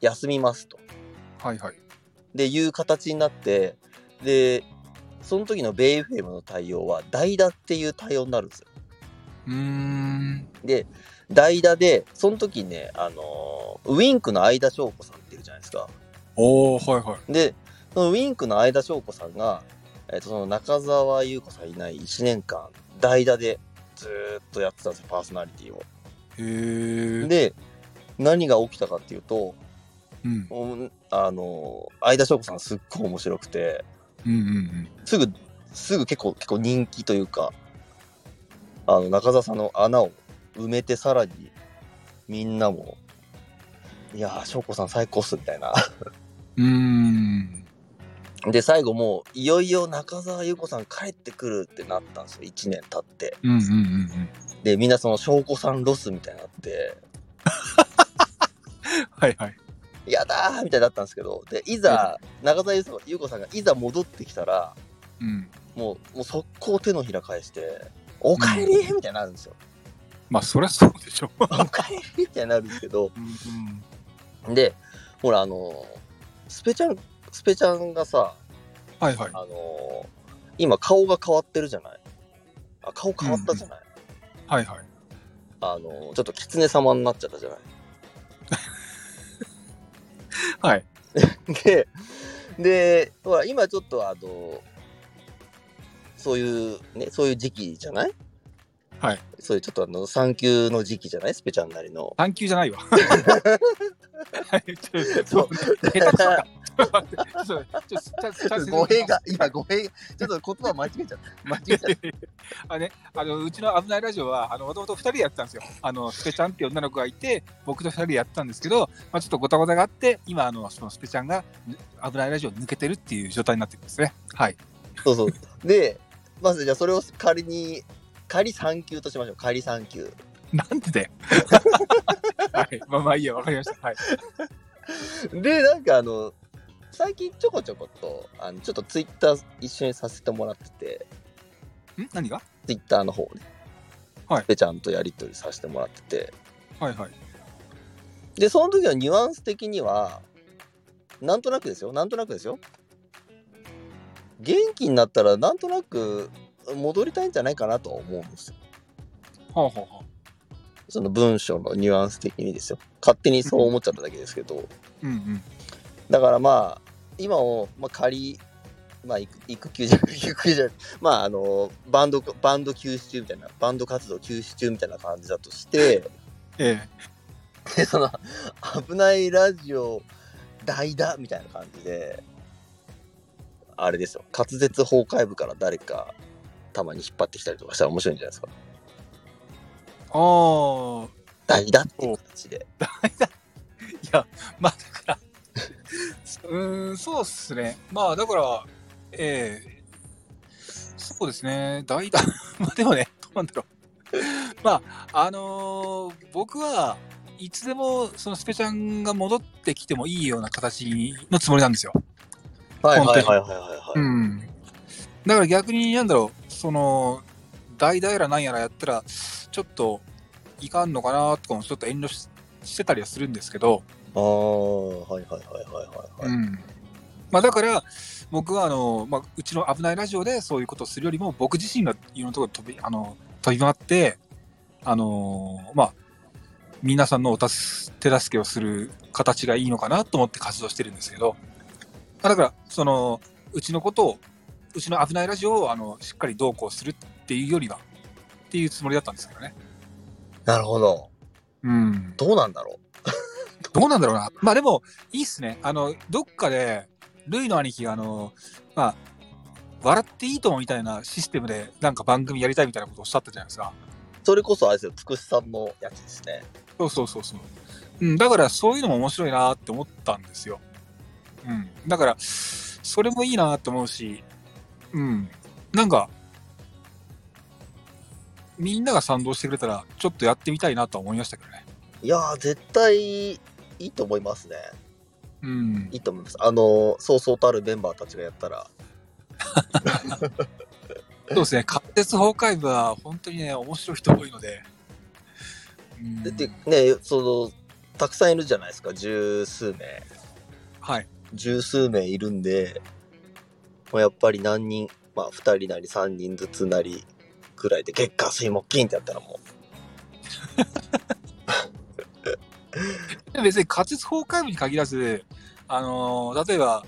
休みますと。えはいはい。で、いう形になって、で、その時のベイ FM の対応は代打っていう対応になるんですよ。うーん。で、代打で、その時ね、あのーウィンクの相田翔子さんっているじゃないですか。おおはいはい。で、そのウィンクの相田翔子さんが、えっとその中澤優子さんいない1年間、代打でずーっとやってたんですよ、パーソナリティを。へえ。で、何が起きたかっていうと、うん。うんあのー相田翔子さんすっごい面白くて、うんうんうん。すぐ、すぐ結構、結構人気というか、あの、中澤さんの穴を埋めて、さらに、みんなも、いやー、翔子さん最高っす、みたいな。うーん。で、最後もう、いよいよ中澤優子さん帰ってくるってなったんですよ、1年経って。うんうんうんうん。で、みんなその翔子さんロスみたいになって、はいはい。やだーみたいになったんですけど、で、いざ、中澤優子さんがいざ戻ってきたら、うん。もう、もう速攻手のひら返して、おかえりみたいになるんですよ。まあ、そりゃそうでしょ。おかえりみたいになるんですけど、うんで、ほら、あの、スペちゃん、スペちゃんがさ、はいはい。あの、今顔が変わってるじゃない？あ、顔変わったじゃない、はいはい。あの、ちょっと狐様になっちゃったじゃない？はい。で、で、ほら、今ちょっとあの、そういう、ね、そういう時期じゃない？はい。そういうちょっとあの、産休の時期じゃない？スペちゃんなりの。探求じゃないわ。そう下手くそか。ちょっと語弊が、今語弊が、ちょっと言葉間違えちゃった。間違えちゃった。あね、あのうちの危ないラジオは、あのもともと2人でやってたんですよ。あのスペちゃんって女の子がいて、僕と2人でやってたんですけど、まあ、ちょっとごたごたがあって、今、あのそのスペちゃんが危ないラジオを抜けてるっていう状態になってるんですね。はい。そうそう。で、まずじゃあそれを仮に、仮産休としましょう。仮産休。なんでだよ。はい。まあまあいいや、わかりました。はい。で、なんかあの、最近ちょこちょこと、あの、ちょっとツイッター一緒にさせてもらってて、ん？何が？ツイッターの方ね。はいで、ちゃんとやり取りさせてもらってて。はいはい。で、その時のニュアンス的には、なんとなくですよ。なんとなくですよ。元気になったら、なんとなく戻りたいんじゃないかなとは思うんですよ。はあはあはあ。その文章のニュアンス的にですよ。勝手にそう思っちゃっただけですけど。うんうん。だからまあ、今を、まあ、仮、まあ、育育休じゃ、育休じゃ、まあ、あの、バンド、バンド休止中みたいな、バンド活動休止中みたいな感じだとして、えで、その、危ないラジオ、代打みたいな感じで、あれですよ、滑舌崩壊部から誰か、たまに引っ張ってきたりとかしたら面白いんじゃないですか。えああ、代打っていう形で。いや、まあだから、うーん、そうっすね。まあだから、ええそうですね、代打、まあでもね、どうなんだろう。まあ、あのー僕はいつでもそのスペちゃんが戻ってきてもいいような形のつもりなんですよ。はいはいはいはいはい。うん。だから逆に、なんだろう、その、代打やらなんやらやったら、ちょっといかんのかなとかもちょっと遠慮ししてたりはするんですけど、ああ、はいはいはいはいはい、はい。うんまあ、だから、僕はあの、まあ、うちの危ないラジオでそういうことをするよりも、僕自身がいろんなところに飛びあの飛び回って、あのまあ、皆さんのおたす手助けをする形がいいのかなと思って活動してるんですけど、まあだから、その、うちのことを、うちの危ないラジオをあのしっかりどうこうするっていうよりは、っていうつもりだったんですけどね。なるほど。うん。どうなんだろどうなんだろうな。まあでも、いいっすね。あの、どっかで、ルイの兄貴が、あの、まあ、笑っていいともみたいなシステムで、なんか番組やりたいみたいなことをおっしゃったじゃないですか。う。それこそあれですよ、つくしさんのやつですね。そうそうそうそう。うん、だから、そういうのも面白いなって思ったんですよ。うん。だから、それもいいなって思うし、うん。なんか、みんなが賛同してくれたら、ちょっとやってみたいなとは思いましたけどね。いやー、絶対いいと思いますね。うんい。いと思います。あの、そうそうたるメンバーたちがやったら。そうですね、滑舌崩壊部は本当にね、面白い人多いので。うんで、でね、その、たくさんいるじゃないですか、十数名。はい。十数名いるんで、もうやっぱり何人、まあ二人なり三人ずつなりぐらいで月下水木金ってやったらもで 別に仮説崩壊部に限らず、あのー例えば、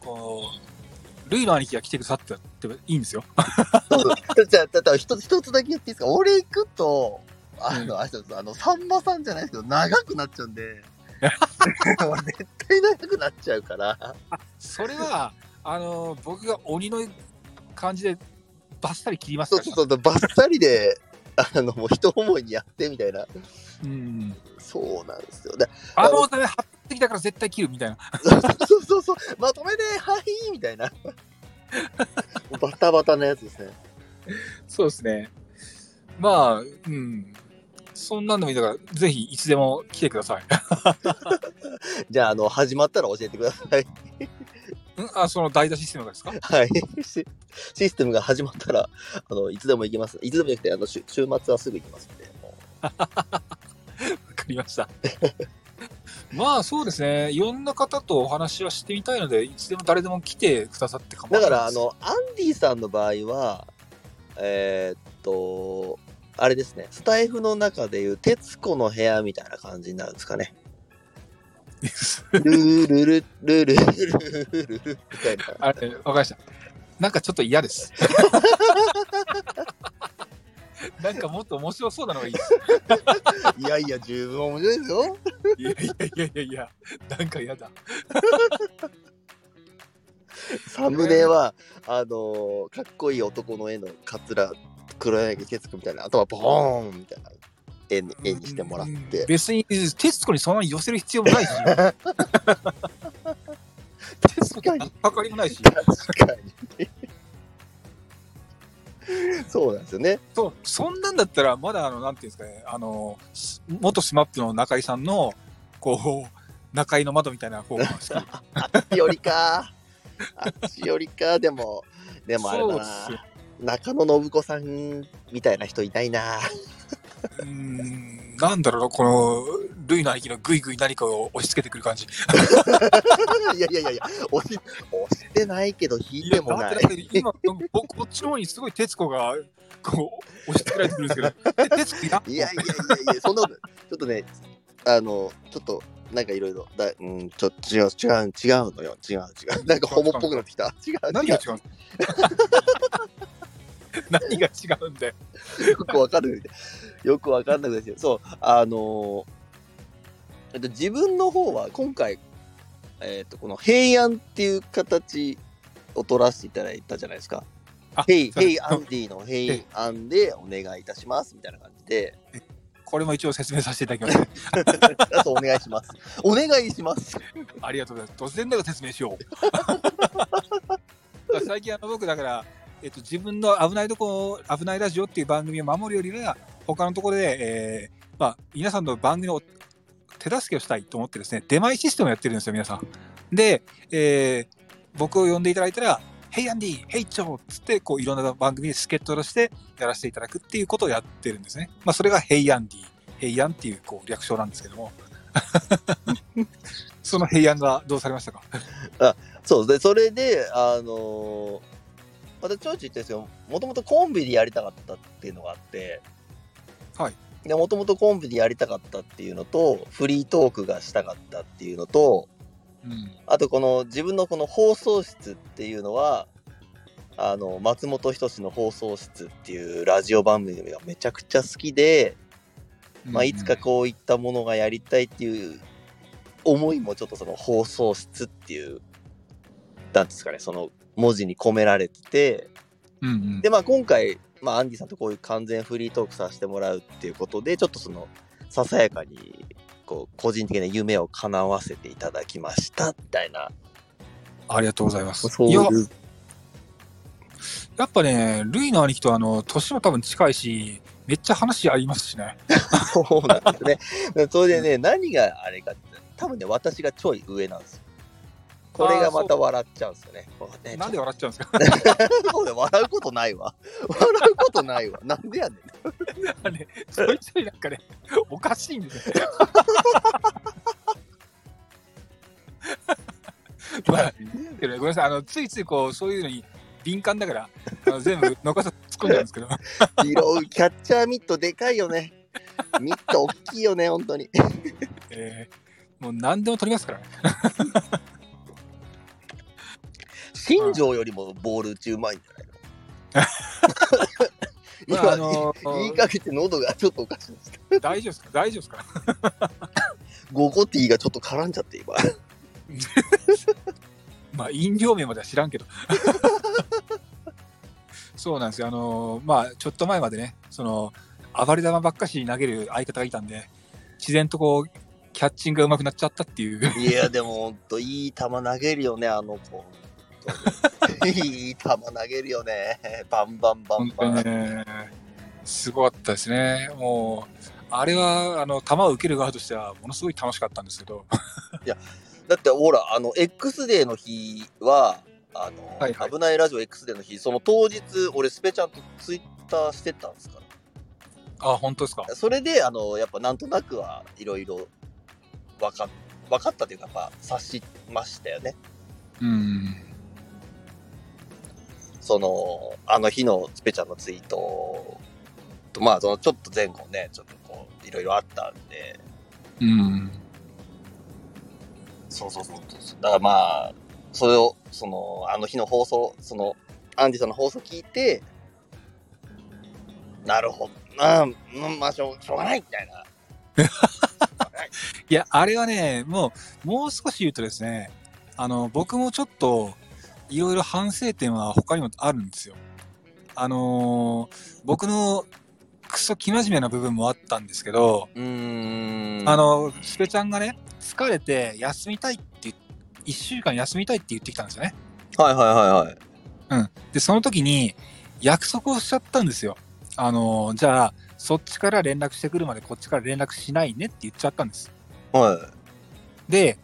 こう、ルイの兄貴が来てくださってっていいんですよ。う。じゃあ、だから一つ一つだけ言っていいですか？俺行くと、あの、あれですあの、さんまさんじゃないですけど、長くなっちゃうんで、俺絶対長くなっちゃうから。それは、あのー僕が鬼の感じでバッサリ切りますそうから。そうそう、バッサリで、あの、もう人思いにやってみたいな。うん。そうなんですよ。であのため張ってきたから絶対切るみたいな。そうそうそう、まとめて、はいみたいな。バタバタなやつですね。そうですね。まあ、うん。そんなんでもいいから、ぜひいつでも来てください。じゃあ、あの、始まったら教えてください。ん？あ、その代打システムがですか？わはい。シシステムが始まったら、あの、いつでも行きます。いつでも行くて、あの、週週末はすぐ行きますんで。も かりました。まあそうですね。いろんな方とお話はしてみたいので、いつでも誰でも来てくださって構うだから、あわないです。の、アンディさんの場合は、えーっと、あれですね、スタイフの中でいう、徹子の部屋みたいな感じになるんですかね。ルールルルルルルルルみたいな。あれ、わかりました。なんかちょっと嫌です。なんかもっと面白そうなのがいいです。いやいや、十分面白いですよ。いやいやいやいやいや、なんか嫌だ。サムネは、あのーかっこいい男の絵のカツラ、黒柳徹子みたいな、頭ボーンみたいな絵に絵にしてもらっうんて。別に、徹子にそんなに寄せる必要もないし。徹子ににかかりもないし。確かに。そうなんですよね。そう、そんなんだったら、まだ、あの、なんていうんですかね、あの、す元スマップの中井さんの、こう、中井の窓みたいな方が好き。あっちよりか。あっちよりか。でも、でもあれだな。中野信子さんみたいな人いないな。うーん、なんだろうな、この、ルイの兄貴のぐいぐい何かを押し付けてくる感じ。いやいやいやいや、押し、押してないけど、引いてもないだって。だって今、僕、こっちの方にすごい徹子が、こう、押し付けられてくるんですけど、え徹子いやいやいやいや、そんなこと、ちょっとね、あの、ちょっと、なんかいろいろ、だうん、ちょっと違う、違う、違うのよ、違う、違う。なんかホモっぽくなってきた。違う、違う何が違う 何が違うんだよ。よくわかんない。よくわかんなくて、そう、あのーえっと、自分の方は今回、えっと、この平安っていう形を取らせていただいたじゃないですか。あヘイ、ヘイアンディのヘイアンでお願いいたしますみたいな感じで、これも一応説明させていただきます。あとお願いします。お願いします。ありがとうございます。突然だが説明しよう。最近あの僕だから、えっと、自分の危ないとこ危ないラジオっていう番組を守るよりは他のところで、えーまあ、皆さんの番組の手助けをしたいと思ってですね出前システムをやってるんですよ皆さん。で、えー僕を呼んでいただいたら「ヘイアンディヘイチョー」っつってこういろんな番組で助っ人としてやらせていただくっていうことをやってるんですね。まあ、それが「ヘイアンディヘイアンっていうこう略称なんですけども。そのヘイアンがどうされましたか？あそうで、それで、あのー、私、ちょいちょい言ってるんですよ。もともとコンビでやりたかったっていうのがあって、はい。で、もともとコンビでやりたかったっていうのと、フリートークがしたかったっていうのと、うんあとこの自分のこの放送室っていうのは、あの、松本人志の放送室っていうラジオ番組がめちゃくちゃ好きで、まあ、いつかこういったものがやりたいっていう思いもちょっとその放送室っていう、なんですかね、その文字に込められてて、うんうんで、まあ今回、まあアンディさんとこういう完全フリートークさせてもらうっていうことで、ちょっとその、ささやかに、こう、個人的な夢を叶わせていただきました、みたいな。ありがとうございます。そういいや、う、やっぱね、ルイの兄貴とあの、年も多分近いし、めっちゃ話ありますしね。そうなんですね。それでね、何があれかって、多分ね、私がちょい上なんですよ。これがまた笑っちゃうんですよね。ねなんで笑っちゃうんですか？笑うことないわ。笑うことないわ。なんでやねん。ね、ちょいちょいなんかね、おかしいんですよ。けどね、ごめんなさい、あのついついこうそういうのに敏感だから、あの全部残さず突っ込んじゃうんですけど、拾うキャッチャーミットでかいよね。ミット大きいよね、本当に。えーもう何でも取りますからね。新庄よりもボール打ちうまいんじゃないの？まああ今、の言いかけて喉がちょっとおかしいです。大丈夫ですか？大丈夫ですか？ゴゴティーがちょっと絡んじゃって今。まあ飲料名までは知らんけど。そうなんですよ。あのまあちょっと前までね、その暴れ球ばっかし投げる相方がいたんで、自然とこうキャッチングが上手くなっちゃったっていう。いや、でも本当いい球投げるよね、あの子。いい球投げるよね。バンバンバンバン。ね、すごかったですね。もう、あれは、あの、球を受ける側としては、ものすごい楽しかったんですけど、だってほら、あの、X デーの日は、あの、はいはい危ないラジオ X デーの日、その当日、俺、スペちゃんとツイッターしてたんですか？あ、本当ですか？ら。それで、あの、やっぱなんとなくはいろいろ分かっ分かったというか、やっぱ察しましたよね。うん。その、あの日のスペちゃんのツイートと、まあ、そのちょっと前後ね、ちょっとこう、いろいろあったんで、うん。そうそうそうそう。だからまあ、それを、その、あの日の放送、その、アンディさんの放送聞いて、なるほど、なうんまあしょう、しょうがないみたいな。いや、あれはね、もう、もう少し言うとですね、あの、僕もちょっと、いろいろ反省点は他にもあるんですよ。あのー僕のクソ生真面目な部分もあったんですけど。あ、の、スペちゃんがね、疲れて休みたいって言っ、一週間休みたいって言ってきたんですよね。はいはいはいはい。で、その時に約束をしちゃったんですよ。あのーじゃあ、そっちから連絡してくるまでこっちから連絡しないねって言っちゃったんです。はで、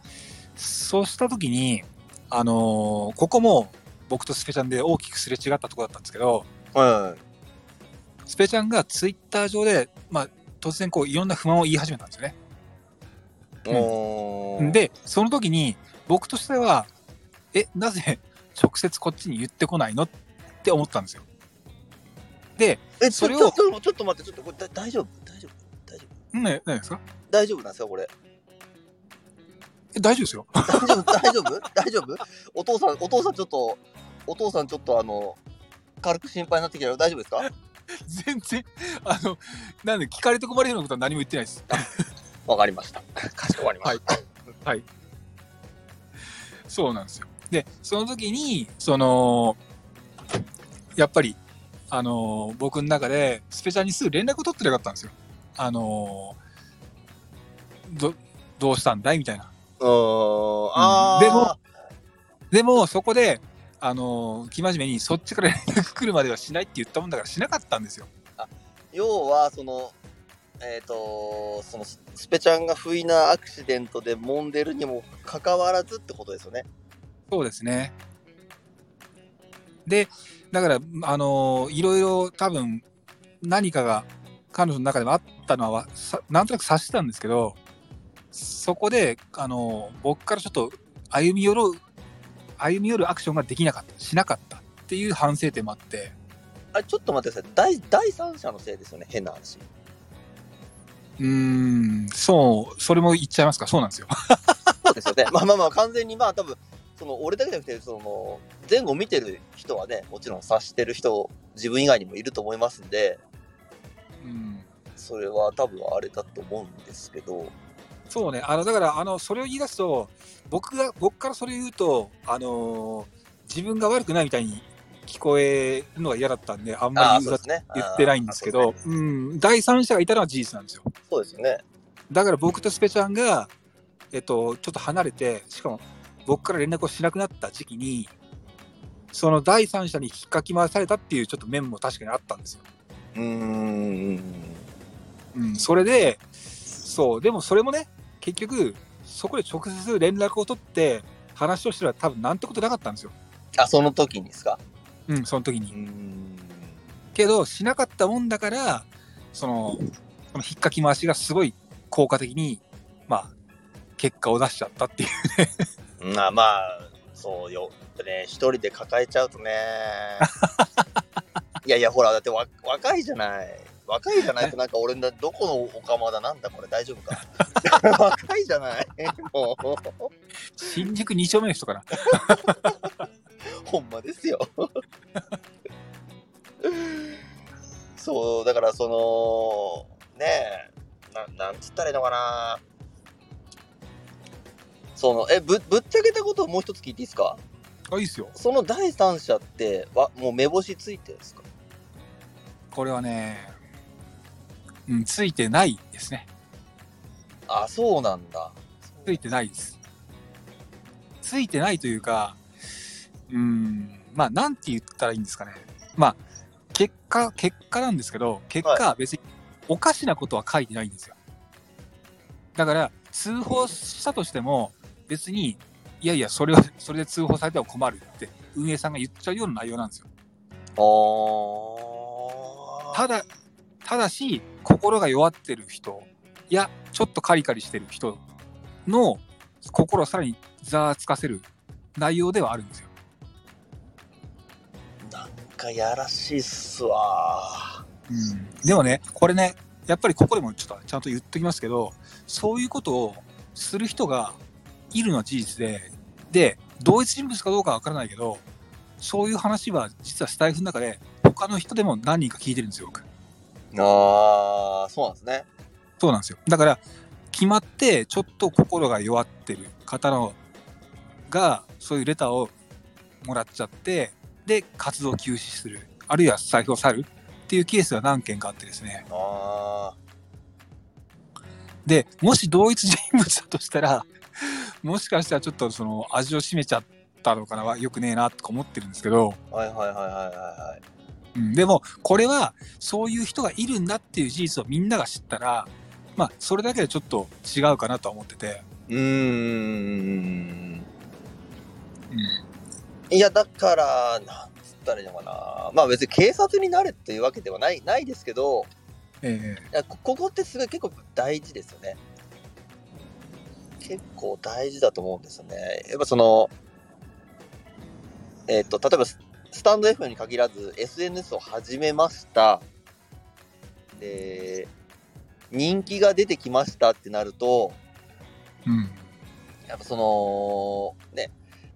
そうした時に、あのーここも僕とスペちゃんで大きくすれ違ったところだったんですけど、い。はい。スペちゃんがツイッター上で、まあ、突然こういろんな不満を言い始めたんですよね。うんで、その時に僕としては、え、なぜ直接こっちに言ってこないのって思ったんですよ。で、え、それをちょっと、ちょっと待って、ちょっと、これだ大丈夫？大丈夫？大丈夫？ね、何ですか？大丈夫なんですかこれ？え大丈夫ですよ。大丈夫？大丈夫？大丈夫お父さん、お父さんちょっと、お父さんちょっとあの、軽く心配になってきたよ。大丈夫ですか？全然、あの、なんで聞かれて困るようなことは何も言ってないです。わかりました。かしこまりました。はい。そうなんですよ。で、その時に、その、やっぱり、あの、僕の中で、スペチャルにすぐ連絡を取ってなかったんですよ。あの、ど、どうしたんだい？みたいな。あーでも、でも、そこで、あの、生真面目に、そっちから連絡来るまではしないって言ったもんだからしなかったんですよ。要は、その、えっ、と、そのススペちゃんが不意なアクシデントで揉んでるにもかかわらずってことですよね。そうですね。で、だから、あのいろいろ多分、何かが彼女の中でもあったのは、さなんとなく察してたんですけど、そこで、あの僕からちょっと歩み寄る、歩み寄るアクションができなかった、しなかったっていう反省点もあって、あれ、ちょっと待ってください。第第三者のせいですよね。変な話。うーん、そう、それも言っちゃいますか、そうなんですよ。そうですよね。まあまあまあ、完全にまあ多分、その俺だけじゃなくて、その前後見てる人はね、もちろん察してる人、自分以外にもいると思いますんで、うんそれは多分あれだと思うんですけど、そうね、あのだからあのそれを言い出すと、僕が僕からそれを言うと、あのー自分が悪くないみたいに聞こえるのが嫌だったんで、あんまり言ね。言ってないんですけど、あーそううん、第三者がいたのは事実なんですよ。そうですよね。だから僕とスペちゃんが、えっと、ちょっと離れて、しかも僕から連絡をしなくなった時期に、その第三者に引っかき回されたっていうちょっと面も確かにあったんですよ。うーん。うん、それで、そう、でもそれもね、結局、そこで直接連絡を取って、話をしてたら多分なんてことなかったんですよ。あ、その時にですか？うん、その時うに。ん。けど、しなかったもんだから、その、その引っかき回しがすごい効果的に、まあ、結果を出しちゃったっていう。まあまあ、そうよ。ね、一人で抱えちゃうとね。いやいや、ほら、だってわ若いじゃない。若いじゃないと、なんか俺のどこのおかまだなんだこれ大丈夫か。若いじゃない。もう、新宿2丁目の人から。ほんまですよ。そう、だからその、ねえ、ななんつったらいいのかな。その、え、ぶぶっちゃけたことをもう一つ聞いていいですか？あ、いいっすよ。その第三者って、わもう目星ついてるんですか？これはね、うん、ついてないですね。あ、そうなんだ。ついてないです。ついてないというか、うん、まあ、なんて言ったらいいんですかね。まあ、結果、結果なんですけど、結果、別におかしなことは書いてないんですよ。だから、通報したとしても、別に、いやいや、それは、それで通報されては困るって、運営さんが言っちゃうような内容なんですよ。あただ、ただし、心が弱ってる人や、ちょっとカリカリしてる人の心をさらにざわつかせる内容ではあるんですよ。なんかやらしいっすわ。でもね、これね、やっぱりここでもちょっとちゃんと言っときますけど、そういうことをする人がいるのは事実で、で、同一人物かどうかはわからないけど、そういう話は実はスタイフの中で他の人でも何人か聞いてるんですよ、僕。ああ、そうなんですね。そうなんですよ。だから、決まってちょっと心が弱ってる方のが、そういうレターをもらっちゃって、で、活動を休止する。あるいは財布を去るっていうケースが何件かあってですね。あで、もし同一人物だとしたら、もしかしたらちょっとその味を占めちゃったのかなはよくねえなとか思ってるんですけど、あ、はいはいはいはいはい。うん、でもこれはそういう人がいるんだっていう事実をみんなが知ったら、まあそれだけでちょっと違うかなとは思ってて、うーん。いや、だから、なんつったらいいのかな。まあ別に警察になれっていうわけではない、ないですけど、えいやこここってすごい結構大事ですよね。結構大事だと思うんですよね。やっぱその、えっ、と、例えばススタンド FM に限らず SNS を始めました。で、人気が出てきましたってなると、えうん。やっぱその、ね、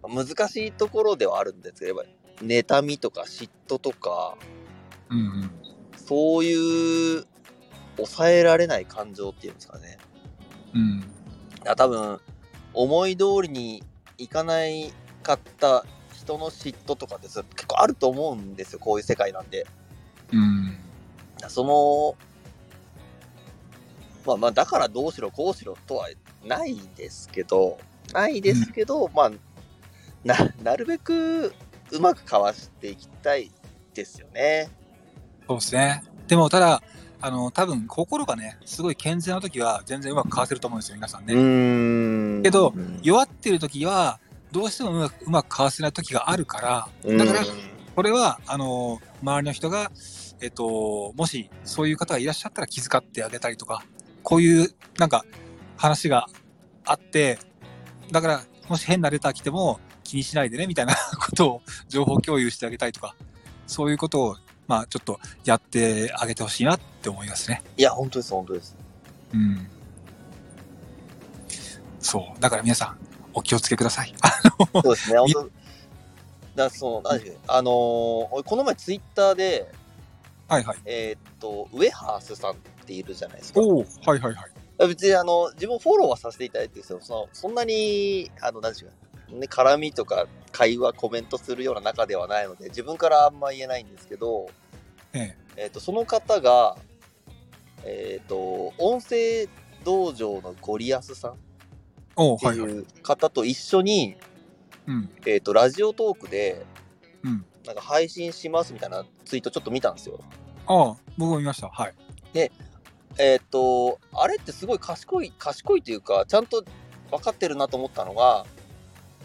難しいところではあるんですけど、やっぱり妬みとか嫉妬とか、うんうん。そういう抑えられない感情っていうんですかね。うん。あ多分、思い通りにいかないかった人の嫉妬とかって結構あると思うんですよ、こういう世界なんで。うん。その、まあまあ、だからどうしろこうしろとはないですけど、ないですけど、まあ、な、なるべくうまくかわしていきたいですよね。そうですね。でもただ、あの、多分心がね、すごい健全な時は全然うまくかわせると思うんですよ、皆さんね。けどうん弱ってる時は、どうしてもうまくうまくかわせない時があるから、だからうんこれは、あの、周りの人が、えっと、もしそういう方がいらっしゃったら気遣ってあげたりとか、こういうなんか話があって、だから、もし変なレター来ても気にしないでね、みたいな ことを情報共有してあげたりとか、そういうことを、まあちょっとやってあげてほしいなって思いますね。いや、本当です、本当です。うん。そう。だから皆さん、お気をつけください。そうですね、本当だその、何でしたっけあのー俺この前ツイッターで、はいはい。えーっと、ウェハースさんっているじゃないですか。おおはいはいはい。別にあの、自分フォローはさせていただいてるんですよ。その、そんなに、あの、何でしょうか、ね、絡みとか会話、コメントするような仲ではないので、自分からあんま言えないんですけど、ええっ、と、その方が、えっ、と、音声道場のゴリアスさんってはいはい。いう方と一緒に、うん。えっ、と、ラジオトークで、うん。なんか配信しますみたいなツイートちょっと見たんですよ。ああ、僕も見ました。はい。えっ、と、あれってすごい賢い、賢いというか、ちゃんと分かってるなと思ったのが、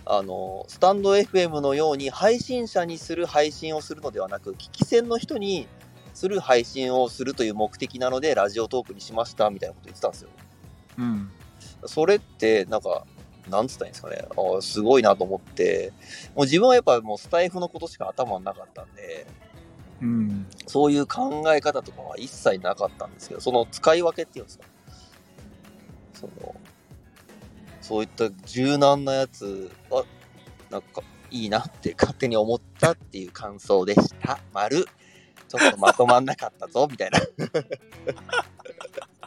あの、スタンド FM のように配信者にする配信をするのではなく、聞き戦の人にする配信をするという目的なので、ラジオトークにしましたみたいなこと言ってたんですよ。うん。それって、なんか、なんつったらいいんですかね、あすごいなと思って、もう自分はやっぱもうスタイフのことしか頭になかったんで、うん。そういう考え方とかは一切なかったんですけど、その使い分けっていうんですか、その、そういった柔軟なやつは、なんかいいなって勝手に思ったっていう感想でした。丸。ちょっとまとまんなかったぞ、みたいな。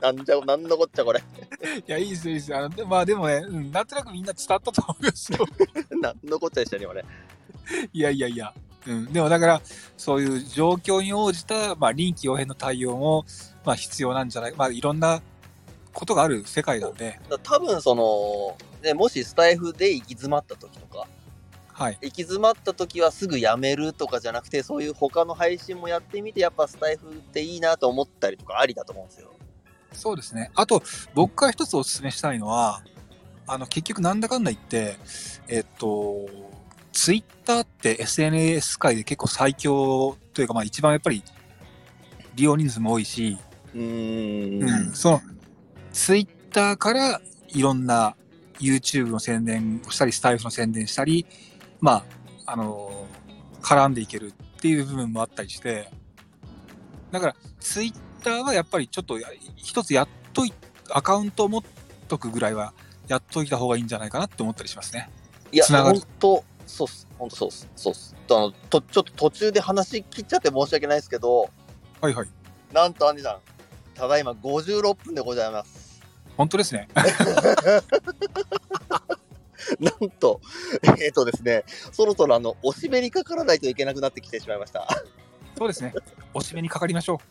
なんじゃ、なんのこっちゃこれ。いや、いいですよ、いいですよ。あのでまあでもね、うん、なんとなくみんな伝わったと思いますよ。なんのこっちゃでしたね、今ね。いやいやいや。うん、でもだから、そういう状況に応じた、まあ、臨機応変の対応も、まあ、必要なんじゃないまあ、いろんなことがある世界なんで、だ多分その、ね、もしスタイフで行き詰まった時とか、はい。行き詰まった時はすぐやめるとかじゃなくて、そういう他の配信もやってみて、やっぱスタイフっていいなと思ったりとかありだと思うんですよ。そうですね。あと、僕から一つお勧めしたいのは、あの、結局なんだかんだ言って、えっと、ツイッターって SNS 界で結構最強というか、まあ一番やっぱり利用人数も多いし、うーん。うん、そのツイッターからいろんな YouTube の宣伝をしたり、スタイフの宣伝したり、まあ、あの絡んでいけるっていう部分もあったりして、だからツイッターはやっぱりちょっとや一つやっとい、アカウントを持っとくぐらいはやっといた方がいいんじゃないかなって思ったりしますね。いや、本当そうっす。本当そうっす。そうっす。あのとちょっと途中で話切っちゃって申し訳ないですけど、はいはい。なんとアンディさん、ただいま56分でございます。本当ですね。なんと、えっ、とですね、そろそろあの、おしめにかからないといけなくなってきてしまいました。そうですね。お締めにかかりましょ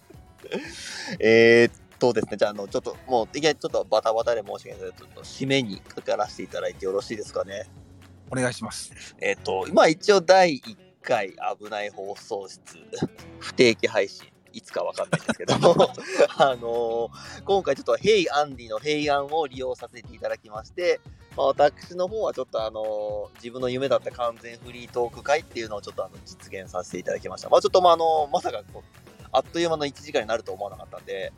えーっとですね、じゃあ、あの、ちょっと、もう、いきなりちょっとバタバタで申し訳ないですけど、ちょっと締めにかからせていただいてよろしいですかね。う。お願いします。えーっと、今一応第1回危ない放送室、不定期配信、いつかわかんないんですけども、あのー今回ちょっと、ヘイアンディの平安を利用させていただきまして、まあ、私の方はちょっとあのー自分の夢だった完全フリートーク会っていうのをちょっとあの実現させていただきました。まあちょっとまああのまさかこうあっという間の1時間になると思わなかったんで、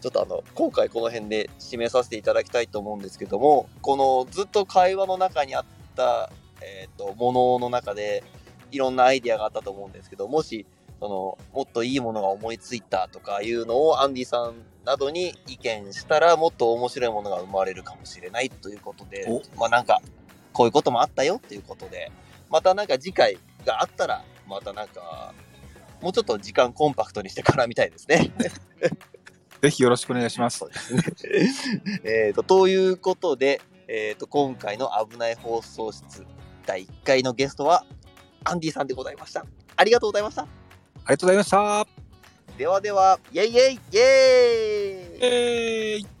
ちょっとあの、今回この辺で締めさせていただきたいと思うんですけども、このずっと会話の中にあった、えっ、と、ものの中で、いろんなアイディアがあったと思うんですけど、もし、その、もっといいものが思いついたとかいうのをアンディさんなどに意見したら、もっと面白いものが生まれるかもしれないということでお、まあなんか、こういうこともあったよっていうことで、またなんか次回があったら、またなんか、もうちょっと時間コンパクトにして絡みたいですね。ぜひよろしくお願いします。えーと、ということで、えーと、今回の危ない放送室第1回のゲストは、アンディさんでございました。ありがとうございました。ありがとうございました。ではでは、イェイイェイイェイえ